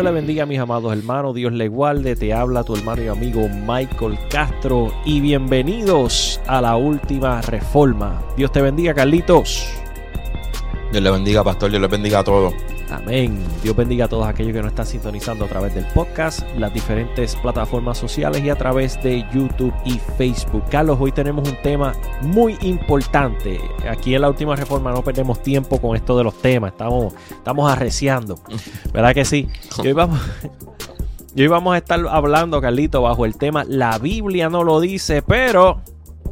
Dios le bendiga a mis amados hermanos, Dios le guarde, te habla tu hermano y amigo Michael Castro y bienvenidos a la última reforma. Dios te bendiga, Carlitos. Dios le bendiga, pastor, Dios le bendiga a todos. Amén. Dios bendiga a todos aquellos que nos están sintonizando a través del podcast, las diferentes plataformas sociales y a través de YouTube y Facebook. Carlos, hoy tenemos un tema muy importante. Aquí en la última reforma no perdemos tiempo con esto de los temas, estamos, estamos arreciando. ¿Verdad que sí? Y hoy vamos, y hoy vamos a estar hablando, Carlito, bajo el tema La Biblia no lo dice, pero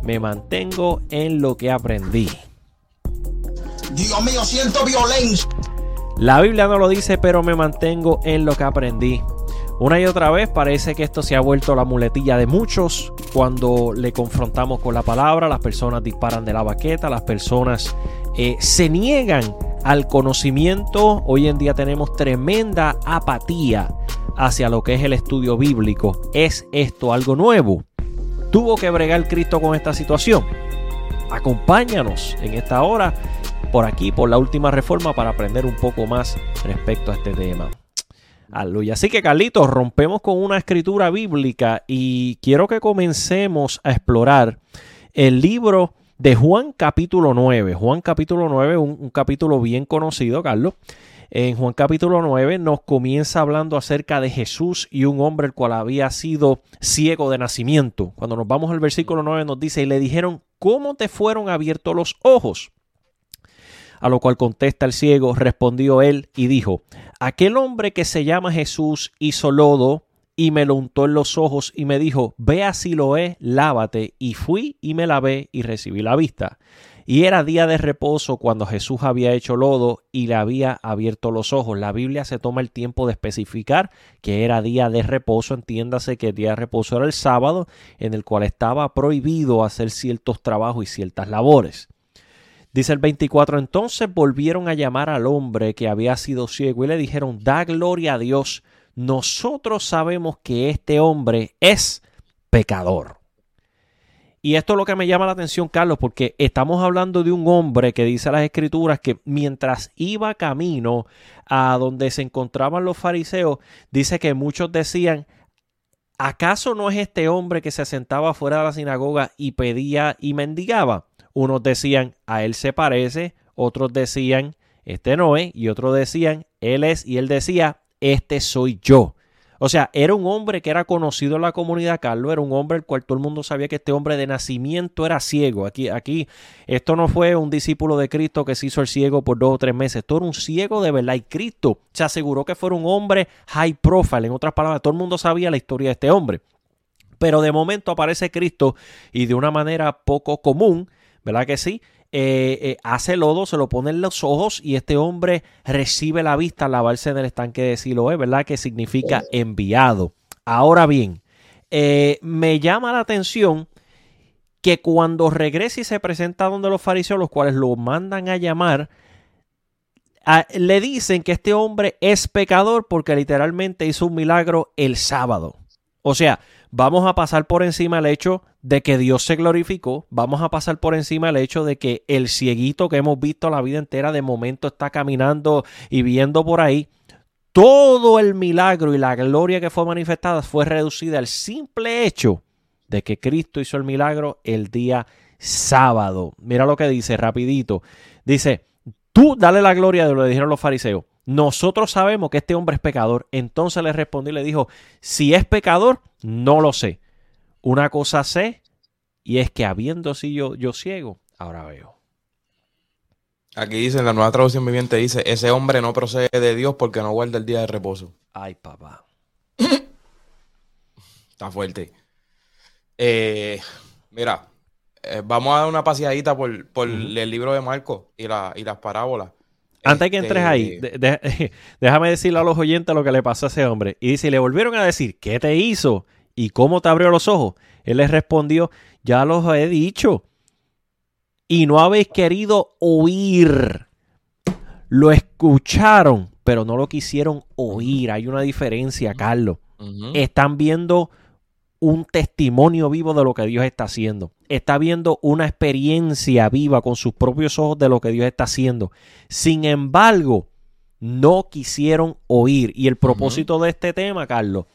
me mantengo en lo que aprendí. Dios mío, siento violencia. La Biblia no lo dice, pero me mantengo en lo que aprendí. Una y otra vez parece que esto se ha vuelto la muletilla de muchos. Cuando le confrontamos con la palabra, las personas disparan de la baqueta, las personas eh, se niegan al conocimiento. Hoy en día tenemos tremenda apatía hacia lo que es el estudio bíblico. ¿Es esto algo nuevo? ¿Tuvo que bregar Cristo con esta situación? Acompáñanos en esta hora por aquí, por la última reforma, para aprender un poco más respecto a este tema. Aleluya. Así que, Carlitos, rompemos con una escritura bíblica y quiero que comencemos a explorar el libro de Juan capítulo 9. Juan capítulo 9, un, un capítulo bien conocido, Carlos. En Juan capítulo 9 nos comienza hablando acerca de Jesús y un hombre el cual había sido ciego de nacimiento. Cuando nos vamos al versículo 9 nos dice, y le dijeron, ¿cómo te fueron abiertos los ojos? A lo cual contesta el ciego, respondió él y dijo, aquel hombre que se llama Jesús hizo lodo y me lo untó en los ojos y me dijo, ve a Siloé, lávate. Y fui y me lavé y recibí la vista. Y era día de reposo cuando Jesús había hecho lodo y le había abierto los ojos. La Biblia se toma el tiempo de especificar que era día de reposo. Entiéndase que el día de reposo era el sábado en el cual estaba prohibido hacer ciertos trabajos y ciertas labores. Dice el 24, entonces volvieron a llamar al hombre que había sido ciego y le dijeron, da gloria a Dios, nosotros sabemos que este hombre es pecador. Y esto es lo que me llama la atención, Carlos, porque estamos hablando de un hombre que dice las escrituras que mientras iba camino a donde se encontraban los fariseos, dice que muchos decían, ¿acaso no es este hombre que se sentaba fuera de la sinagoga y pedía y mendigaba? Unos decían, a él se parece, otros decían, este no es, y otros decían, él es, y él decía, este soy yo. O sea, era un hombre que era conocido en la comunidad, Carlos, era un hombre el cual todo el mundo sabía que este hombre de nacimiento era ciego. Aquí, aquí, esto no fue un discípulo de Cristo que se hizo el ciego por dos o tres meses, esto era un ciego de verdad. Y Cristo se aseguró que fuera un hombre high profile, en otras palabras, todo el mundo sabía la historia de este hombre. Pero de momento aparece Cristo y de una manera poco común, ¿verdad que sí? Eh, eh, hace lodo, se lo pone en los ojos y este hombre recibe la vista al lavarse en el estanque de Siloé, ¿verdad? Que significa enviado. Ahora bien, eh, me llama la atención que cuando regresa y se presenta donde los fariseos, los cuales lo mandan a llamar, a, le dicen que este hombre es pecador porque literalmente hizo un milagro el sábado. O sea, vamos a pasar por encima el hecho de que Dios se glorificó, vamos a pasar por encima el hecho de que el cieguito que hemos visto la vida entera de momento está caminando y viendo por ahí. Todo el milagro y la gloria que fue manifestada fue reducida al simple hecho de que Cristo hizo el milagro el día sábado. Mira lo que dice rapidito. Dice, tú dale la gloria de lo que dijeron los fariseos. Nosotros sabemos que este hombre es pecador. Entonces le respondió y le dijo, si es pecador, no lo sé. Una cosa sé y es que habiendo sido yo, yo ciego, ahora veo. Aquí dice, en la nueva traducción viviente dice, ese hombre no procede de Dios porque no guarda el día de reposo. Ay, papá. Está fuerte. Eh, mira, eh, vamos a dar una paseadita por, por el libro de Marcos y, la, y las parábolas. Antes que Este, entres ahí, de- de- déjame decirle a los oyentes lo que le pasó a ese hombre. Y dice, y le volvieron a decir, ¿qué te hizo? ¿Y cómo te abrió los ojos? Él les respondió, ya los he dicho. Y no habéis querido oír. Lo escucharon, pero no lo quisieron oír. Hay una diferencia, Carlos. Están viendo un testimonio vivo de lo que Dios está haciendo. Está viendo una experiencia viva con sus propios ojos de lo que Dios está haciendo. Sin embargo, no quisieron oír. Y el propósito de este tema, Carlos,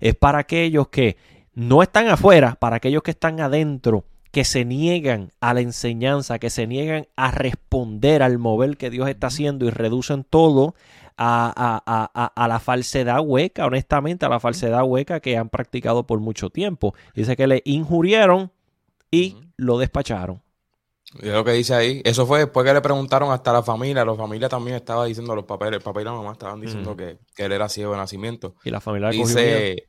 es para aquellos que no están afuera, para aquellos que están adentro, que se niegan a la enseñanza, que se niegan a responder al mover que Dios está haciendo y reducen todo a, la falsedad hueca, honestamente, a la falsedad hueca que han practicado por mucho tiempo. Dice que le injurieron y lo despacharon. Y es lo que dice ahí. Eso fue después que le preguntaron hasta la familia. La familia también estaba diciendo los papeles. El papá y la mamá estaban diciendo que, él era ciego de nacimiento. Y la familia dice,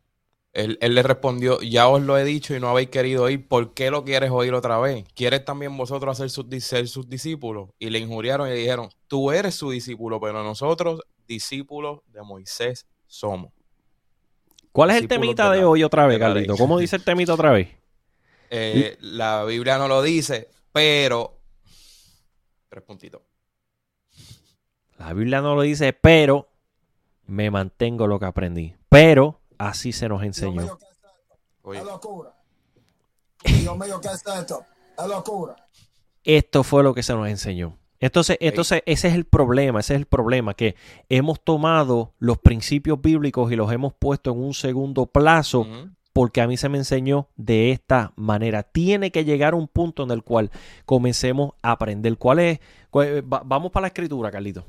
él, él, le respondió, ya os lo he dicho y no habéis querido oír, ¿por qué lo quieres oír otra vez? ¿Quieres también vosotros hacer ser sus discípulos? Y le injuriaron y le dijeron, tú eres su discípulo, pero nosotros discípulos de Moisés somos. ¿Cuál es el temita de, hoy otra vez, Carlito? ¿Cómo dice el temita otra vez? Eh, la Biblia no lo dice, pero... Tres puntitos. La Biblia no lo dice, pero me mantengo lo que aprendí. Pero Así se nos enseñó. esto? fue lo que se nos enseñó. Entonces, entonces, ese es el problema, ese es el problema, que hemos tomado los principios bíblicos y los hemos puesto en un segundo plazo porque a mí se me enseñó de esta manera. Tiene que llegar un punto en el cual comencemos a aprender. ¿Cuál es? vamos para la escritura, Carlito.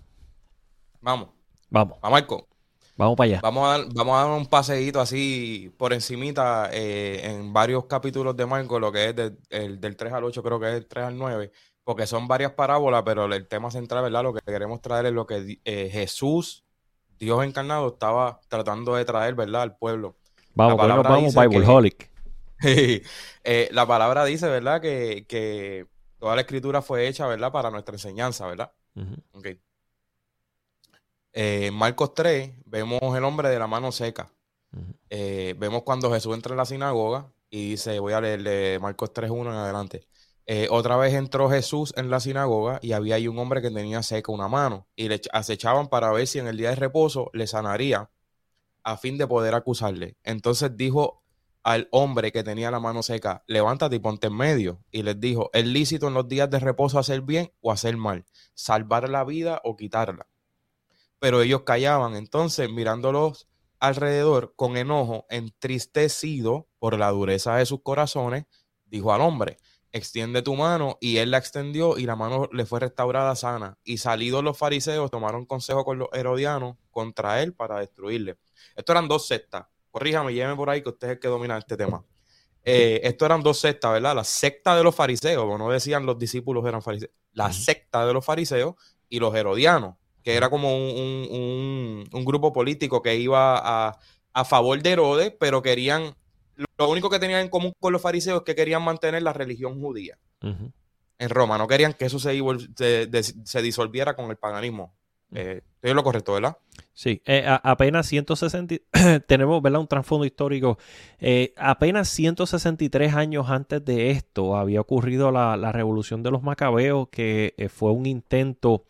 Vamos. Vamos. Vamos, Marco. Vamos para allá. Vamos a dar, vamos a dar un paseíto así por encimita eh, en varios capítulos de Marco, lo que es del 3 al 8, creo que es el 3 al 9, porque son varias parábolas, pero el tema central, ¿verdad? Lo que queremos traer es lo que eh, Jesús, Dios encarnado, estaba tratando de traer, ¿verdad? Al pueblo. Vamos, la vamos, Bible Holic. Eh, la palabra dice, ¿verdad? Que, toda la escritura fue hecha, ¿verdad? Para nuestra enseñanza, ¿verdad? Eh, en Marcos 3 vemos el hombre de la mano seca. Eh, vemos cuando Jesús entra en la sinagoga y dice, voy a leerle Marcos 3.1 en adelante. Eh, otra vez entró Jesús en la sinagoga y había ahí un hombre que tenía seca una mano y le acechaban para ver si en el día de reposo le sanaría a fin de poder acusarle. Entonces dijo al hombre que tenía la mano seca, levántate y ponte en medio. Y les dijo, es lícito en los días de reposo hacer bien o hacer mal, salvar la vida o quitarla pero ellos callaban. Entonces, mirándolos alrededor con enojo, entristecido por la dureza de sus corazones, dijo al hombre, extiende tu mano, y él la extendió y la mano le fue restaurada sana. Y salidos los fariseos tomaron consejo con los herodianos contra él para destruirle. Esto eran dos sectas. Corríjame, lléveme por ahí que usted es el que domina este tema. Eh, esto eran dos sectas, ¿verdad? La secta de los fariseos, no decían los discípulos eran fariseos, la secta de los fariseos y los herodianos que era como un, grupo político que iba a, favor de Herodes, pero querían, lo único que tenían en común con los fariseos es que querían mantener la religión judía en Roma, no querían que eso se, se, disolviera con el paganismo. Eh, es lo correcto, ¿verdad? Sí, eh, apenas 160, tenemos ¿verdad? un trasfondo histórico. Eh, apenas 163 años antes de esto había ocurrido la, la revolución de los macabeos, que fue un intento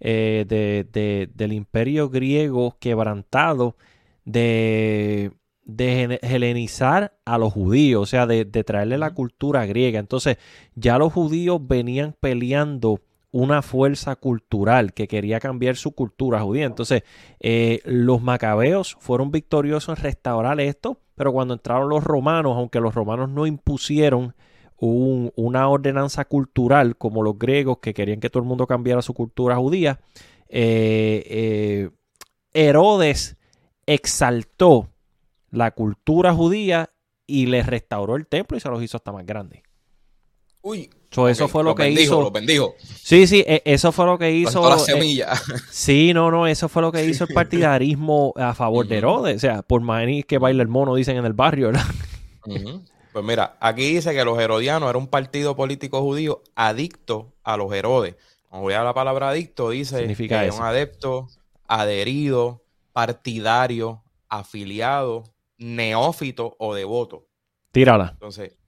eh, de, del imperio griego quebrantado, de, de helenizar a los judíos, o sea, de, traerle la cultura griega. Entonces, ya los judíos venían peleando una fuerza cultural que quería cambiar su cultura judía. Entonces, eh, los macabeos fueron victoriosos en restaurar esto, pero cuando entraron los romanos, aunque los romanos no impusieron una ordenanza cultural como los griegos que querían que todo el mundo cambiara su cultura judía, eh, eh, Herodes exaltó la cultura judía y le restauró el templo y se los hizo hasta más grande. Uy, eso fue lo, que hizo. Lo bendijo. Sí, sí, e, eso fue lo que hizo. La semilla. sí, no, no, eso fue lo que hizo el partidarismo a favor de Herodes. O sea, por más que baila el mono, dicen en el barrio, ¿verdad? Pues mira, aquí dice que los herodianos era un partido político judío adicto a los Herodes. Como voy a la palabra adicto, dice Significa que es un adepto, adherido, partidario, afiliado, neófito o devoto. Tírala. Entonces,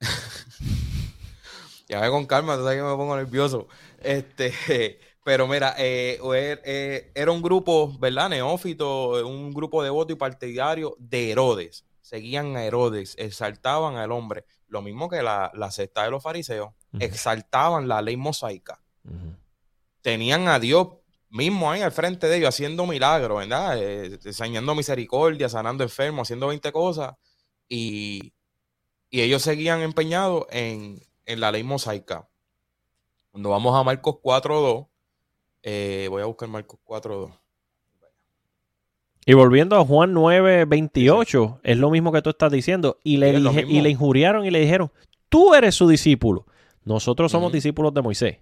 ya ve con calma, tú sabes que me pongo nervioso. Este, pero mira, eh, er, eh, era un grupo, ¿verdad? Neófito, un grupo devoto y partidario de Herodes seguían a Herodes, exaltaban al hombre, lo mismo que la, la secta de los fariseos, exaltaban la ley mosaica. Tenían a Dios mismo ahí al frente de ellos, haciendo milagros, ¿verdad? Eh, enseñando misericordia, sanando enfermos, haciendo 20 cosas. Y, ellos seguían empeñados en, la ley mosaica. Cuando vamos a Marcos 4.2, eh, voy a buscar Marcos 4.2. Y volviendo a Juan 9, 28, es lo mismo que tú estás diciendo. Y le, y le injuriaron y le dijeron, tú eres su discípulo. Nosotros somos discípulos de Moisés.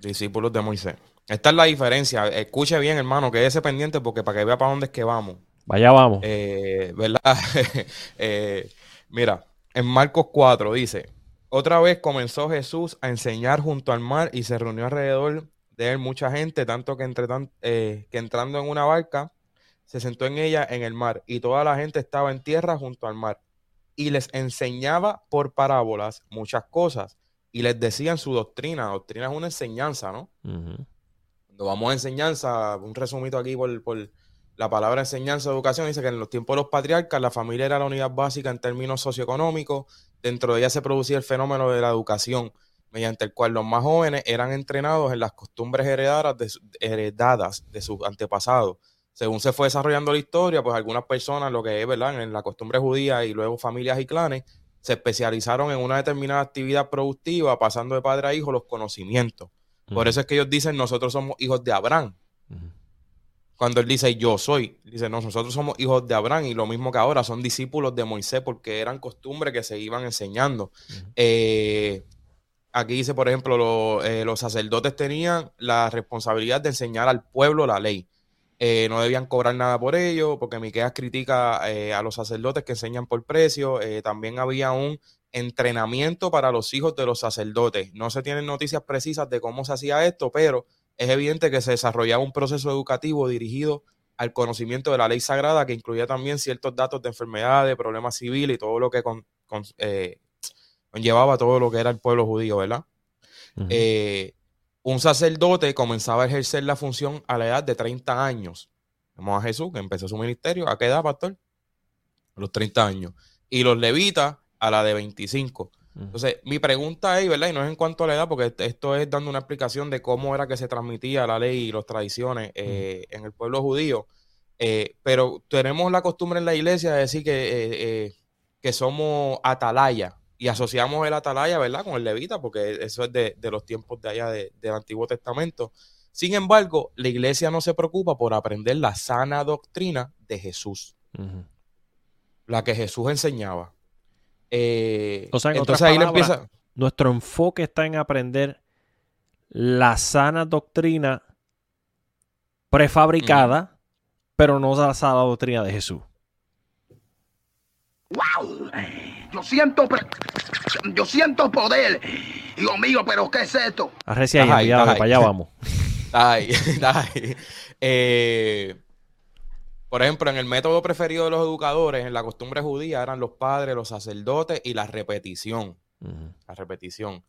Discípulos de Moisés. Esta es la diferencia. Escuche bien, hermano, que ese pendiente porque para que vea para dónde es que vamos. Vaya, vamos. Eh, ¿Verdad? Eh, mira, en Marcos 4 dice, otra vez comenzó Jesús a enseñar junto al mar y se reunió alrededor de él mucha gente, tanto que, entre eh, que entrando en una barca se sentó en ella en el mar y toda la gente estaba en tierra junto al mar y les enseñaba por parábolas muchas cosas y les decían su doctrina. Doctrina es una enseñanza, ¿no? Cuando vamos a enseñanza, un resumito aquí por, por la palabra enseñanza, educación, dice que en los tiempos de los patriarcas la familia era la unidad básica en términos socioeconómicos. Dentro de ella se producía el fenómeno de la educación, mediante el cual los más jóvenes eran entrenados en las costumbres heredadas de, heredadas de sus antepasados según se fue desarrollando la historia, pues algunas personas, lo que es, ¿verdad? En la costumbre judía y luego familias y clanes, se especializaron en una determinada actividad productiva, pasando de padre a hijo los conocimientos. Por eso es que ellos dicen, nosotros somos hijos de Abraham. Cuando él dice, yo soy, dice, no, nosotros somos hijos de Abraham y lo mismo que ahora, son discípulos de Moisés porque eran costumbres que se iban enseñando. Eh, aquí dice, por ejemplo, eh, los sacerdotes tenían la responsabilidad de enseñar al pueblo la ley. Eh, no debían cobrar nada por ello, porque Miqueas critica eh, a los sacerdotes que enseñan por precio. Eh, también había un entrenamiento para los hijos de los sacerdotes. No se tienen noticias precisas de cómo se hacía esto, pero es evidente que se desarrollaba un proceso educativo dirigido al conocimiento de la ley sagrada, que incluía también ciertos datos de enfermedades, problemas civiles y todo lo que conllevaba todo lo que era el pueblo judío, ¿verdad? Un sacerdote comenzaba a ejercer la función a la edad de 30 años. Vemos a Jesús que empezó su ministerio. ¿A qué edad, pastor? A los 30 años. Y los levitas a la de 25. Entonces, mi pregunta es, ¿verdad? Y no es en cuanto a la edad, porque esto es dando una explicación de cómo era que se transmitía la ley y las tradiciones eh, en el pueblo judío. Eh, pero tenemos la costumbre en la iglesia de decir que, eh, que somos atalaya, y asociamos el atalaya, ¿verdad? Con el levita, porque eso es de, los tiempos de allá del Antiguo Testamento. Sin embargo, la iglesia no se preocupa por aprender la sana doctrina de Jesús, la que Jesús enseñaba. Eh, o sea, entonces ahí empieza. Nuestro enfoque está en aprender la sana doctrina prefabricada, pero no la sana doctrina de Jesús. ¡Wow! Yo siento, yo siento poder. Dios mío, pero ¿qué es esto? Arrecia ahí, para allá vamos. Ay, ay. Eh, por ejemplo, en el método preferido de los educadores, en la costumbre judía, eran los padres, los sacerdotes y la repetición. La repetición.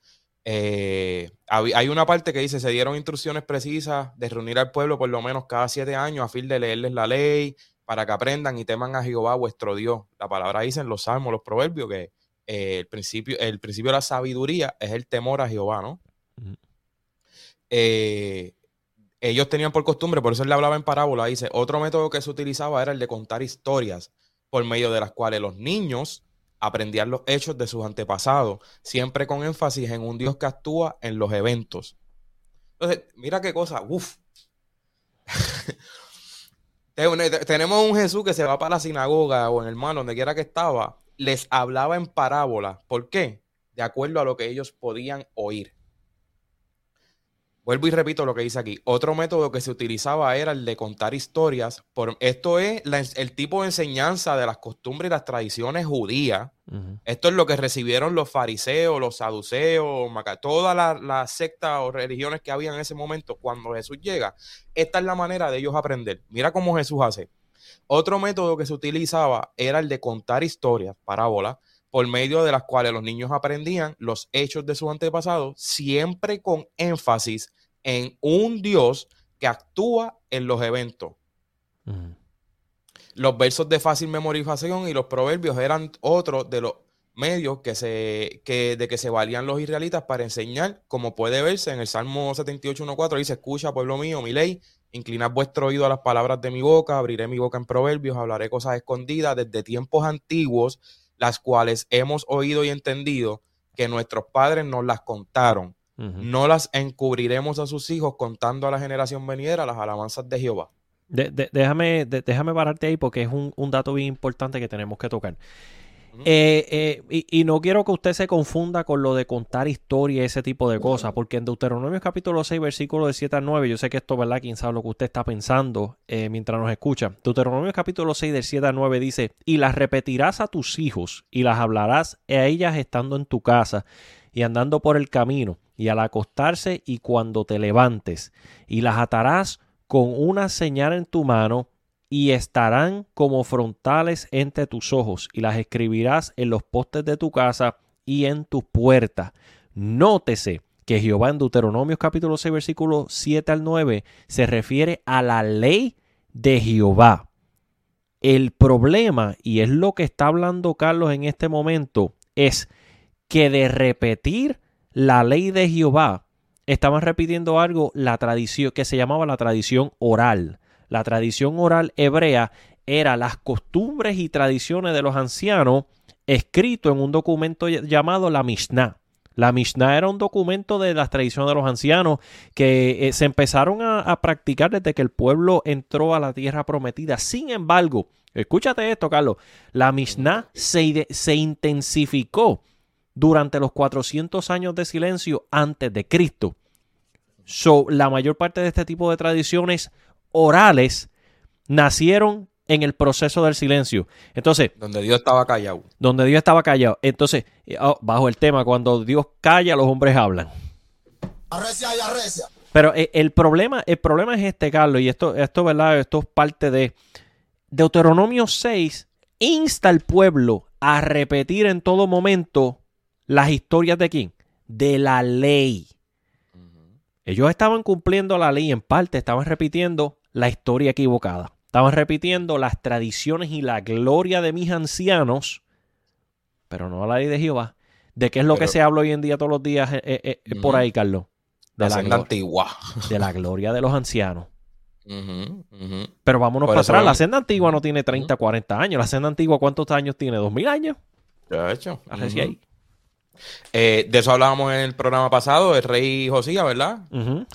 Eh, hay una parte que dice, se dieron instrucciones precisas de reunir al pueblo por lo menos cada siete años a fin de leerles la ley, para que aprendan y teman a Jehová vuestro Dios. La palabra dice en los salmos, los proverbios, que eh, el, principio, el principio de la sabiduría es el temor a Jehová, ¿no? Eh, ellos tenían por costumbre, por eso él le hablaba en parábola, dice, otro método que se utilizaba era el de contar historias por medio de las cuales los niños aprendían los hechos de sus antepasados, siempre con énfasis en un Dios que actúa en los eventos. Entonces, mira qué cosa, uff. Tenemos un Jesús que se va para la sinagoga o en el mar, donde quiera que estaba, les hablaba en parábola. ¿Por qué? De acuerdo a lo que ellos podían oír. Vuelvo y repito lo que dice aquí. Otro método que se utilizaba era el de contar historias. Por, esto es el tipo de enseñanza de las costumbres y las tradiciones judías. Esto es lo que recibieron los fariseos, los saduceos, todas las sectas o religiones que había en ese momento cuando Jesús llega. Esta es la manera de ellos aprender. Mira cómo Jesús hace. Otro método que se utilizaba era el de contar historias, parábolas, por medio de las cuales los niños aprendían los hechos de sus antepasados, siempre con énfasis en un Dios que actúa en los eventos. Los versos de fácil memorización y los proverbios eran otros de los medios que se, que, de que se valían los israelitas para enseñar, como puede verse en el Salmo 78.1.4, dice, escucha, pueblo mío, mi ley, inclinad vuestro oído a las palabras de mi boca, abriré mi boca en proverbios, hablaré cosas escondidas desde tiempos antiguos, las cuales hemos oído y entendido que nuestros padres nos las contaron. No las encubriremos a sus hijos contando a la generación venidera las alabanzas de Jehová. déjame, déjame pararte ahí porque es un, un dato bien importante que tenemos que tocar. Eh, eh, y, no quiero que usted se confunda con lo de contar historia y ese tipo de cosas, porque en Deuteronomio capítulo 6, versículo de 7 al 9, yo sé que esto, ¿verdad? Quién sabe lo que usted está pensando eh, mientras nos escucha. Deuteronomio capítulo 6, del 7 al 9 dice, y las repetirás a tus hijos y las hablarás a ellas estando en tu casa y andando por el camino y al acostarse y cuando te levantes, y las atarás con una señal en tu mano y estarán como frontales entre tus ojos, y las escribirás en los postes de tu casa y en tu puerta. Nótese que Jehová en Deuteronomio capítulo 6 versículo 7 al 9 se refiere a la ley de Jehová. El problema, y es lo que está hablando Carlos en este momento, es que de repetir la ley de Jehová, estaban repitiendo algo, la tradición que se llamaba la tradición oral. La tradición oral hebrea era las costumbres y tradiciones de los ancianos escrito en un documento llamado la Mishnah. La Mishnah era un documento de las tradiciones de los ancianos que eh, se empezaron a, practicar desde que el pueblo entró a la tierra prometida. Sin embargo, escúchate esto, Carlos, la Mishnah se, se intensificó durante los 400 años de silencio antes de Cristo. So, la mayor parte de este tipo de tradiciones orales nacieron en el proceso del silencio. Entonces. Donde Dios estaba callado. Donde Dios estaba callado. Entonces, eh, oh, bajo el tema, cuando Dios calla, los hombres hablan. Arrecia y arrecia. Pero eh, el, problema, el problema es este, Carlos, y esto, esto, ¿verdad? Esto es parte de Deuteronomio 6, insta al pueblo a repetir en todo momento las historias de quién? De la ley. Ellos estaban cumpliendo la ley en parte, estaban repitiendo la historia equivocada. Estaban repitiendo las tradiciones y la gloria de mis ancianos, pero no la ley de Jehová. ¿De qué es lo que se habla hoy en día todos los días eh, eh, eh, por ahí, Carlos? De la, senda antigua. De la gloria de los ancianos. Pero vámonos para atrás. La senda antigua no tiene 30, 40 años. La senda antigua, ¿cuántos años tiene? ¿2000 años? De hecho. De eso hablábamos en el programa pasado, el rey Josías, ¿verdad?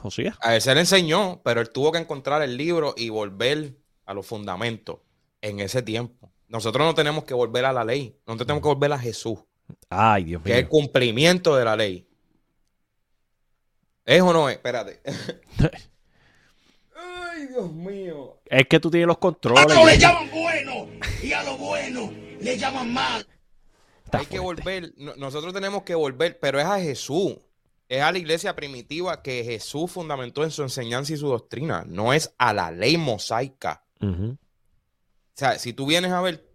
Josías. A él se le enseñó, pero él tuvo que encontrar el libro y volver a los fundamentos en ese tiempo. Nosotros no tenemos que volver a la ley, nosotros tenemos que volver a Jesús. Ay, Dios mío. Que es el cumplimiento de la ley. ¿Es o no es? Espérate. Ay, Dios mío. Es que tú tienes los controles. A le llaman bueno y a lo bueno le llaman mal. Hay que volver, nosotros tenemos que volver, pero es a Jesús. Es a la iglesia primitiva que Jesús fundamentó en su enseñanza y su doctrina. No es a la ley mosaica. O sea, si tú vienes a ver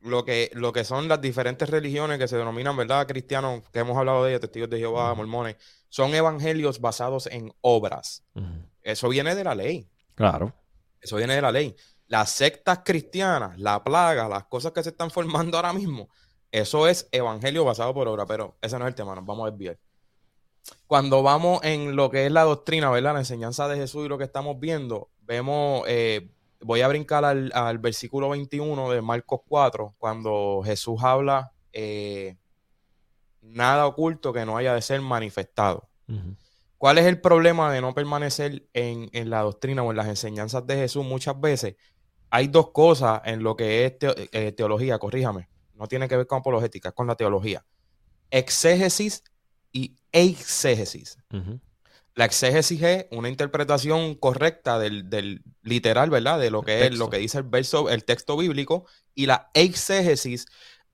lo que, lo que son las diferentes religiones que se denominan, ¿verdad? Cristianos, que hemos hablado de ellos, testigos de Jehová, mormones, son evangelios basados en obras. Eso viene de la ley. Claro. Eso viene de la ley. Las sectas cristianas, la plaga, las cosas que se están formando ahora mismo, eso es evangelio basado por obra, pero ese no es el tema, nos vamos a desviar. Cuando vamos en lo que es la doctrina, ¿verdad? La enseñanza de Jesús y lo que estamos viendo, vemos, eh, voy a brincar al, versículo 21 de Marcos 4, cuando Jesús habla, eh, nada oculto que no haya de ser manifestado. ¿Cuál es el problema de no permanecer en, la doctrina o en las enseñanzas de Jesús muchas veces? Hay dos cosas en lo que es eh, teología, corríjame no tiene que ver con apologética, es con la teología. Exégesis y exégesis. La exégesis es una interpretación correcta del, literal, ¿verdad? De lo que es lo que dice el verso, el texto bíblico. Y la exégesis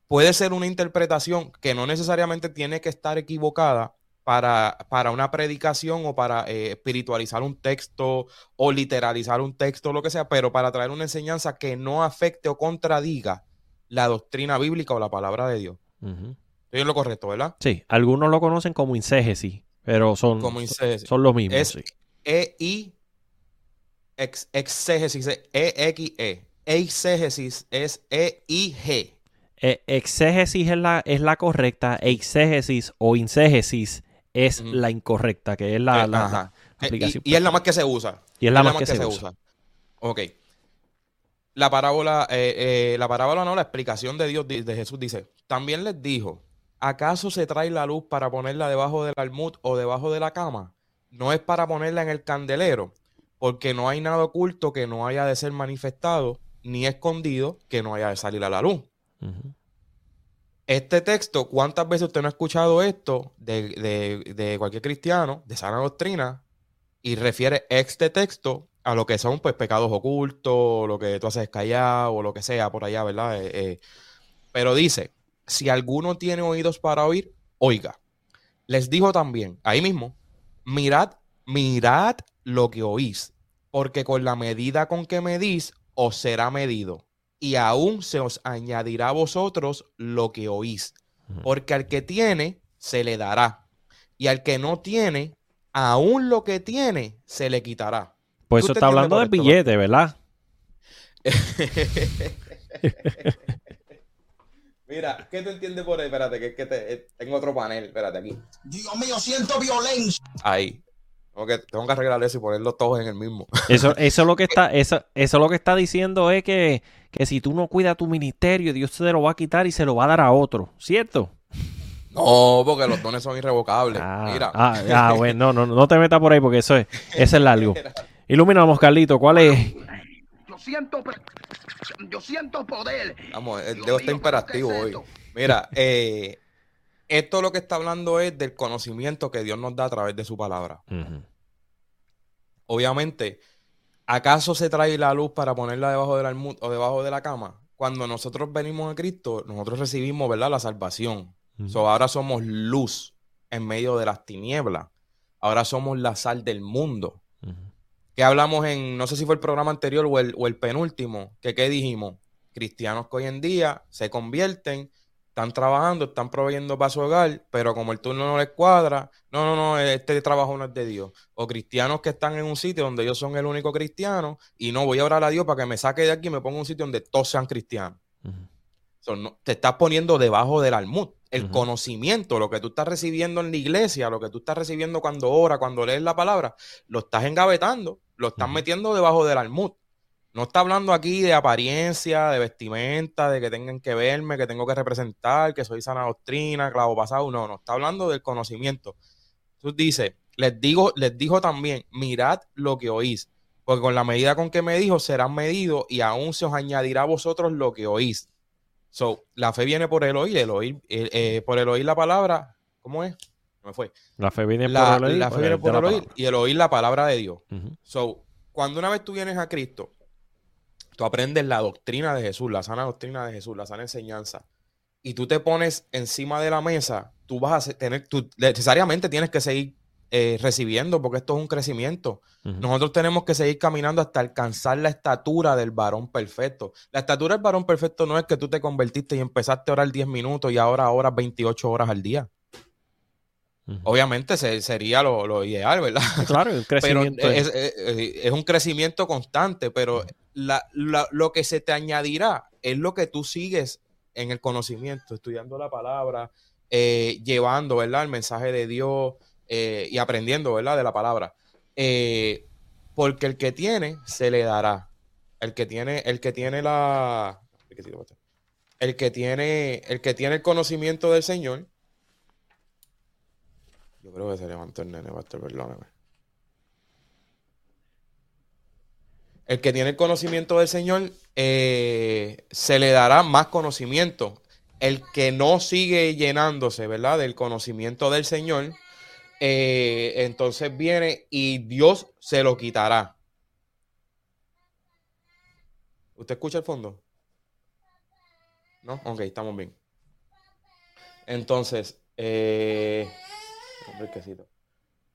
puede ser una interpretación que no necesariamente tiene que estar equivocada para, para una predicación o para eh, espiritualizar un texto o literalizar un texto, lo que sea, pero para traer una enseñanza que no afecte o contradiga la doctrina bíblica o la palabra de Dios. Estoy en lo correcto, ¿verdad? Sí, algunos lo conocen como inségesis, pero son, como son, los mismos. Es E-I, exégesis, E-X-E. Exégesis es E-I-G. Eh, exégesis es la, es la correcta, exégesis o inségesis es la incorrecta, que es la, Eh, la- Eh, aplicación. Y, y es la más que se usa. Y es la más que se usa. Ok. La parábola, eh, eh, la parábola no, la explicación de Dios, di- de Jesús dice, también les dijo, ¿acaso se trae la luz para ponerla debajo del almud o debajo de la cama? No es para ponerla en el candelero, porque no hay nada oculto que no haya de ser manifestado, ni escondido que no haya de salir a la luz. Este texto, ¿cuántas veces usted no ha escuchado esto de, de- de cualquier cristiano, de sana doctrina, y refiere este texto a lo que son pues pecados ocultos, lo que tú haces callado o lo que sea por allá, ¿verdad? Eh, eh, pero dice, si alguno tiene oídos para oír, oiga. Les dijo también, ahí mismo, mirad, mirad lo que oís, porque con la medida con que medís, os será medido, y aún se os añadirá a vosotros lo que oís, porque al que tiene, se le dará, y al que no tiene, aún lo que tiene, se le quitará. Pues ¿Qué eso está hablando de entiende billete, ¿verdad? Mira, ¿qué tú entiendes por ahí? Espérate, que es que te- eh, tengo otro panel. Espérate aquí. Dios mío, siento violencia. Ahí. Tengo que, tengo que arreglar eso y ponerlos todos en el mismo. Eso, eso lo que está, eso, eso lo que está diciendo es que, que si tú no cuidas tu ministerio, Dios te lo va a quitar y se lo va a dar a otro, ¿cierto? No, porque los dones son irrevocables. Ah, Mira. ah, ah, bueno, no, no, no te metas por ahí porque eso es, ese es largo. Iluminamos, Carlito, ¿cuál es? Yo siento, yo siento poder. Vamos, el dedo está imperativo ¿pero qué hoy. Mira, eh, esto lo que está hablando es del conocimiento que Dios nos da a través de su palabra. Obviamente, ¿acaso se trae la luz para ponerla debajo del almud o debajo de la cama? Cuando nosotros venimos a Cristo, nosotros recibimos, ¿verdad? La salvación. So, ahora somos luz en medio de las tinieblas. Ahora somos la sal del mundo. Que hablamos en, no sé si fue el programa anterior o el, o el penúltimo, que qué dijimos? Cristianos que hoy en día se convierten, están trabajando, están proveyendo para su hogar, pero como el turno no les cuadra, no, no, no, este trabajo no es de Dios. O cristianos que están en un sitio donde ellos son el único cristiano y no voy a orar a Dios para que me saque de aquí y me ponga en un sitio donde todos sean cristianos. So, no- te estás poniendo debajo del almud. El conocimiento, lo que tú estás recibiendo en la iglesia, lo que tú estás recibiendo cuando ora, cuando lees la palabra, lo estás engavetando, lo estás metiendo debajo del almud. No está hablando aquí de apariencia, de vestimenta, de que tengan que verme, que tengo que representar, que soy sana doctrina, clavo pasado. No, no, está hablando del conocimiento. Tú dices, les digo, les dijo también, mirad lo que oís, porque con la medida con que me dijo serán medidos y aún se os añadirá a vosotros lo que oís. So, la fe viene por el oír, el oír, eh, eh, por el oír la palabra, ¿cómo es? No me fue. La fe viene La, por el oír. la fe viene de por la el oír palabra. y el oír la palabra de Dios. So, cuando una vez tú vienes a Cristo, tú aprendes la doctrina de Jesús, la sana doctrina de Jesús, la sana enseñanza, y tú te pones encima de la mesa, tú vas a tener, tú necesariamente tienes que seguir eh, recibiendo, porque esto es un crecimiento. Nosotros tenemos que seguir caminando hasta alcanzar la estatura del varón perfecto. La estatura del varón perfecto no es que tú te convertiste y empezaste a orar 10 minutos y ahora oras 28 horas al día. Obviamente se- sería lo, lo ideal, ¿verdad? Claro, pero crecimiento. es, es- es- es un crecimiento constante, pero la- la- lo que se te añadirá es lo que tú sigues en el conocimiento, estudiando la palabra, eh, llevando, ¿verdad? El mensaje de Dios eh, y aprendiendo, ¿verdad? De la palabra. Eh, porque el que tiene, se le dará. El que tiene, el que tiene la... El que tiene, el que tiene el conocimiento del Señor. Yo creo que se levantó el nene, pastor, perdóname. El que tiene el conocimiento del Señor, eh, se le dará más conocimiento. El que no sigue llenándose, ¿verdad? Del conocimiento del Señor, eh, entonces viene y Dios se lo quitará. ¿Usted escucha el fondo? ¿No? Ok, estamos bien. Entonces, eh.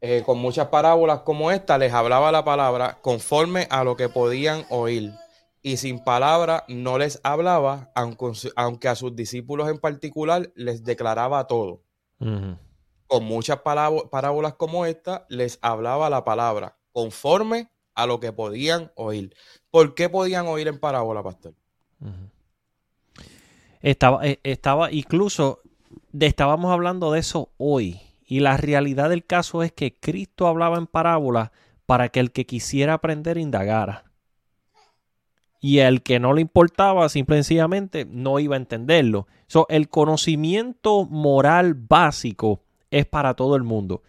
Eh, con muchas parábolas como esta les hablaba la palabra conforme a lo que podían oír. Y sin palabra no les hablaba, aunque, a sus discípulos en particular les declaraba todo. Con muchas parábo- parábolas como esta les hablaba la palabra conforme a lo que podían oír. ¿Por qué podían oír en parábola, pastor? Estaba, eh, estaba incluso, estábamos hablando de eso hoy. Y la realidad del caso es que Cristo hablaba en parábolas para que el que quisiera aprender indagara. Y el que no le importaba, simple y sencillamente, no iba a entenderlo. El conocimiento moral básico es para todo el mundo.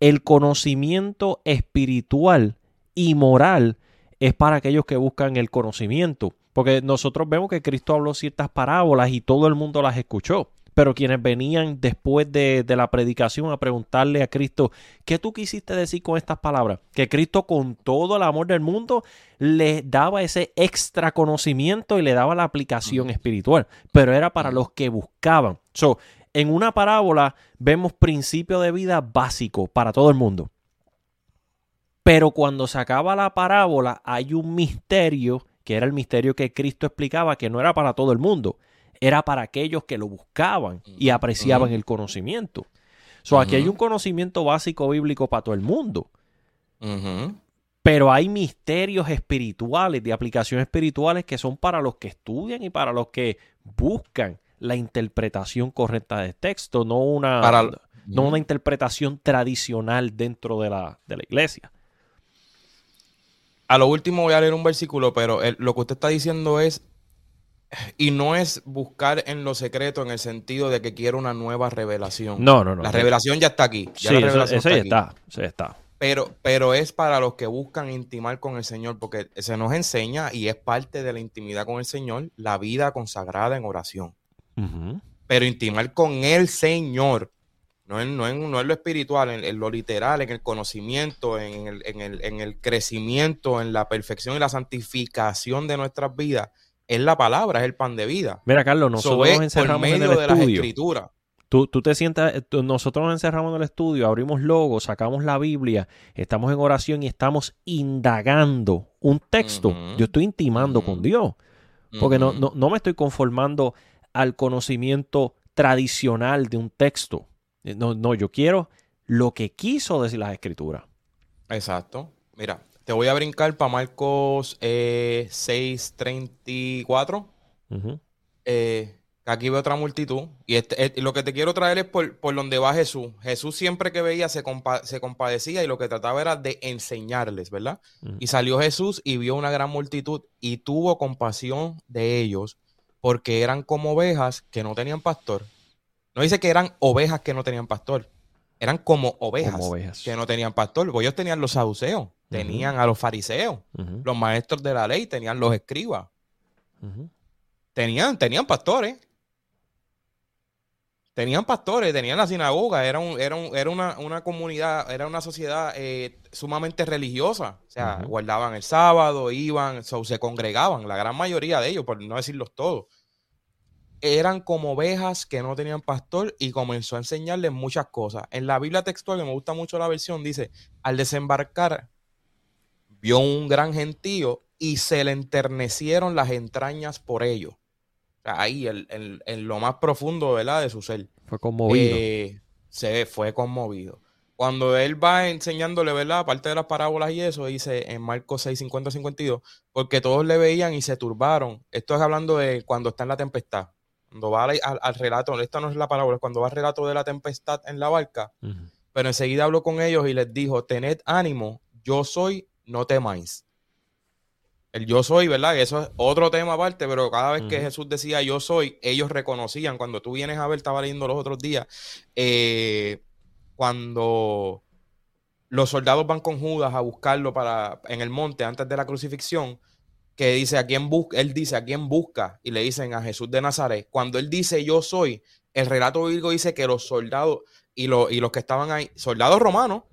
El conocimiento espiritual y moral es para aquellos que buscan el conocimiento. Porque nosotros vemos que Cristo habló ciertas parábolas y todo el mundo las escuchó. Pero quienes venían después de, de la predicación a preguntarle a Cristo, ¿qué tú quisiste decir con estas palabras? Que Cristo con todo el amor del mundo le daba ese extra conocimiento y le daba la aplicación espiritual. Pero era para los que buscaban. So, en una parábola vemos principio de vida básico para todo el mundo. Pero cuando se acaba la parábola hay un misterio, que era el misterio que Cristo explicaba, que no era para todo el mundo, era para aquellos que lo buscaban y apreciaban el conocimiento. So, aquí hay un conocimiento básico bíblico para todo el mundo. Pero hay misterios espirituales, de aplicaciones espirituales que son para los que estudian y para los que buscan la interpretación correcta del texto, no una, Para- no una interpretación tradicional dentro de la, de la iglesia. A lo último voy a leer un versículo, pero el- lo que usted está diciendo es, y no es buscar en lo secreto en el sentido de que quiero una nueva revelación. No, no, no. La revelación ya está aquí. Ya Sí, la revelación eso ya aquí. está, ya está. Pero, pero es para los que buscan intimar con el Señor, porque se nos enseña y es parte de la intimidad con el Señor, la vida consagrada en oración. Pero intimar con el Señor, no en, no en, no en lo espiritual, en, en lo literal, en el conocimiento, en el, en, el, en el crecimiento, en la perfección y la santificación de nuestras vidas, es la palabra, es el pan de vida. Mira, Carlos, nosotros nos por encerramos en medio el de las estudio. escrituras. Tú, tú te sientas, eh, tú- nosotros nos encerramos en el estudio, abrimos logos, sacamos la Biblia, estamos en oración y estamos indagando un texto. Yo estoy intimando con. Dios. Porque no, no, no me estoy conformando al conocimiento tradicional de un texto. Eh, No, no, yo quiero lo que quiso decir las escrituras. Exacto. Mira, te voy a brincar para Marcos eh, 6:34. Ujú. Eh, que aquí veo otra multitud. Y este- eh, lo que te quiero traer es por, por donde va Jesús. Jesús siempre que veía se, compa- se compadecía y lo que trataba era de enseñarles, ¿verdad? Y salió Jesús y vio una gran multitud y tuvo compasión de ellos porque eran como ovejas que no tenían pastor. No dice que eran ovejas que no tenían pastor. Eran como ovejas, Como ovejas. que no tenían pastor. Porque ellos tenían los saduceos, tenían a los fariseos, los maestros de la ley, tenían los escribas. Tenían, tenían pastores. Tenían pastores, tenían la sinagoga, era, un, era, un- era una, una comunidad, era una sociedad eh, sumamente religiosa. O sea, guardaban el sábado, iban, so- se congregaban, la gran mayoría de ellos, por no decirlos todos. Eran como ovejas que no tenían pastor y comenzó a enseñarles muchas cosas. En la Biblia textual, que me gusta mucho la versión, dice, al desembarcar, vio un gran gentío y se le enternecieron las entrañas por ello. Ahí, en, en- en lo más profundo, ¿verdad? De su ser. Fue conmovido. Eh, se fue conmovido. Cuando él va enseñándole, ¿verdad? Aparte de las parábolas y eso, dice en Marcos 6, 50, 52, porque todos le veían y se turbaron. Esto es hablando de cuando está en la tempestad. Cuando va al, al- al relato, esta no es la parábola, es cuando va al relato de la tempestad en la barca, pero enseguida habló con ellos y les dijo, tened ánimo, yo soy, no temáis. El yo soy, ¿verdad? Eso es otro tema aparte, pero cada vez que. Jesús decía yo soy, ellos reconocían. Cuando tú vienes a ver, estaba leyendo los otros días, eh, cuando los soldados van con Judas a buscarlo para, en el monte antes de la crucifixión, que dice a quién busca, él dice a quién busca, y le dicen a Jesús de Nazaret. Cuando él dice yo soy, el relato bíblico dice que los soldados y, los y los que estaban ahí, soldados romanos.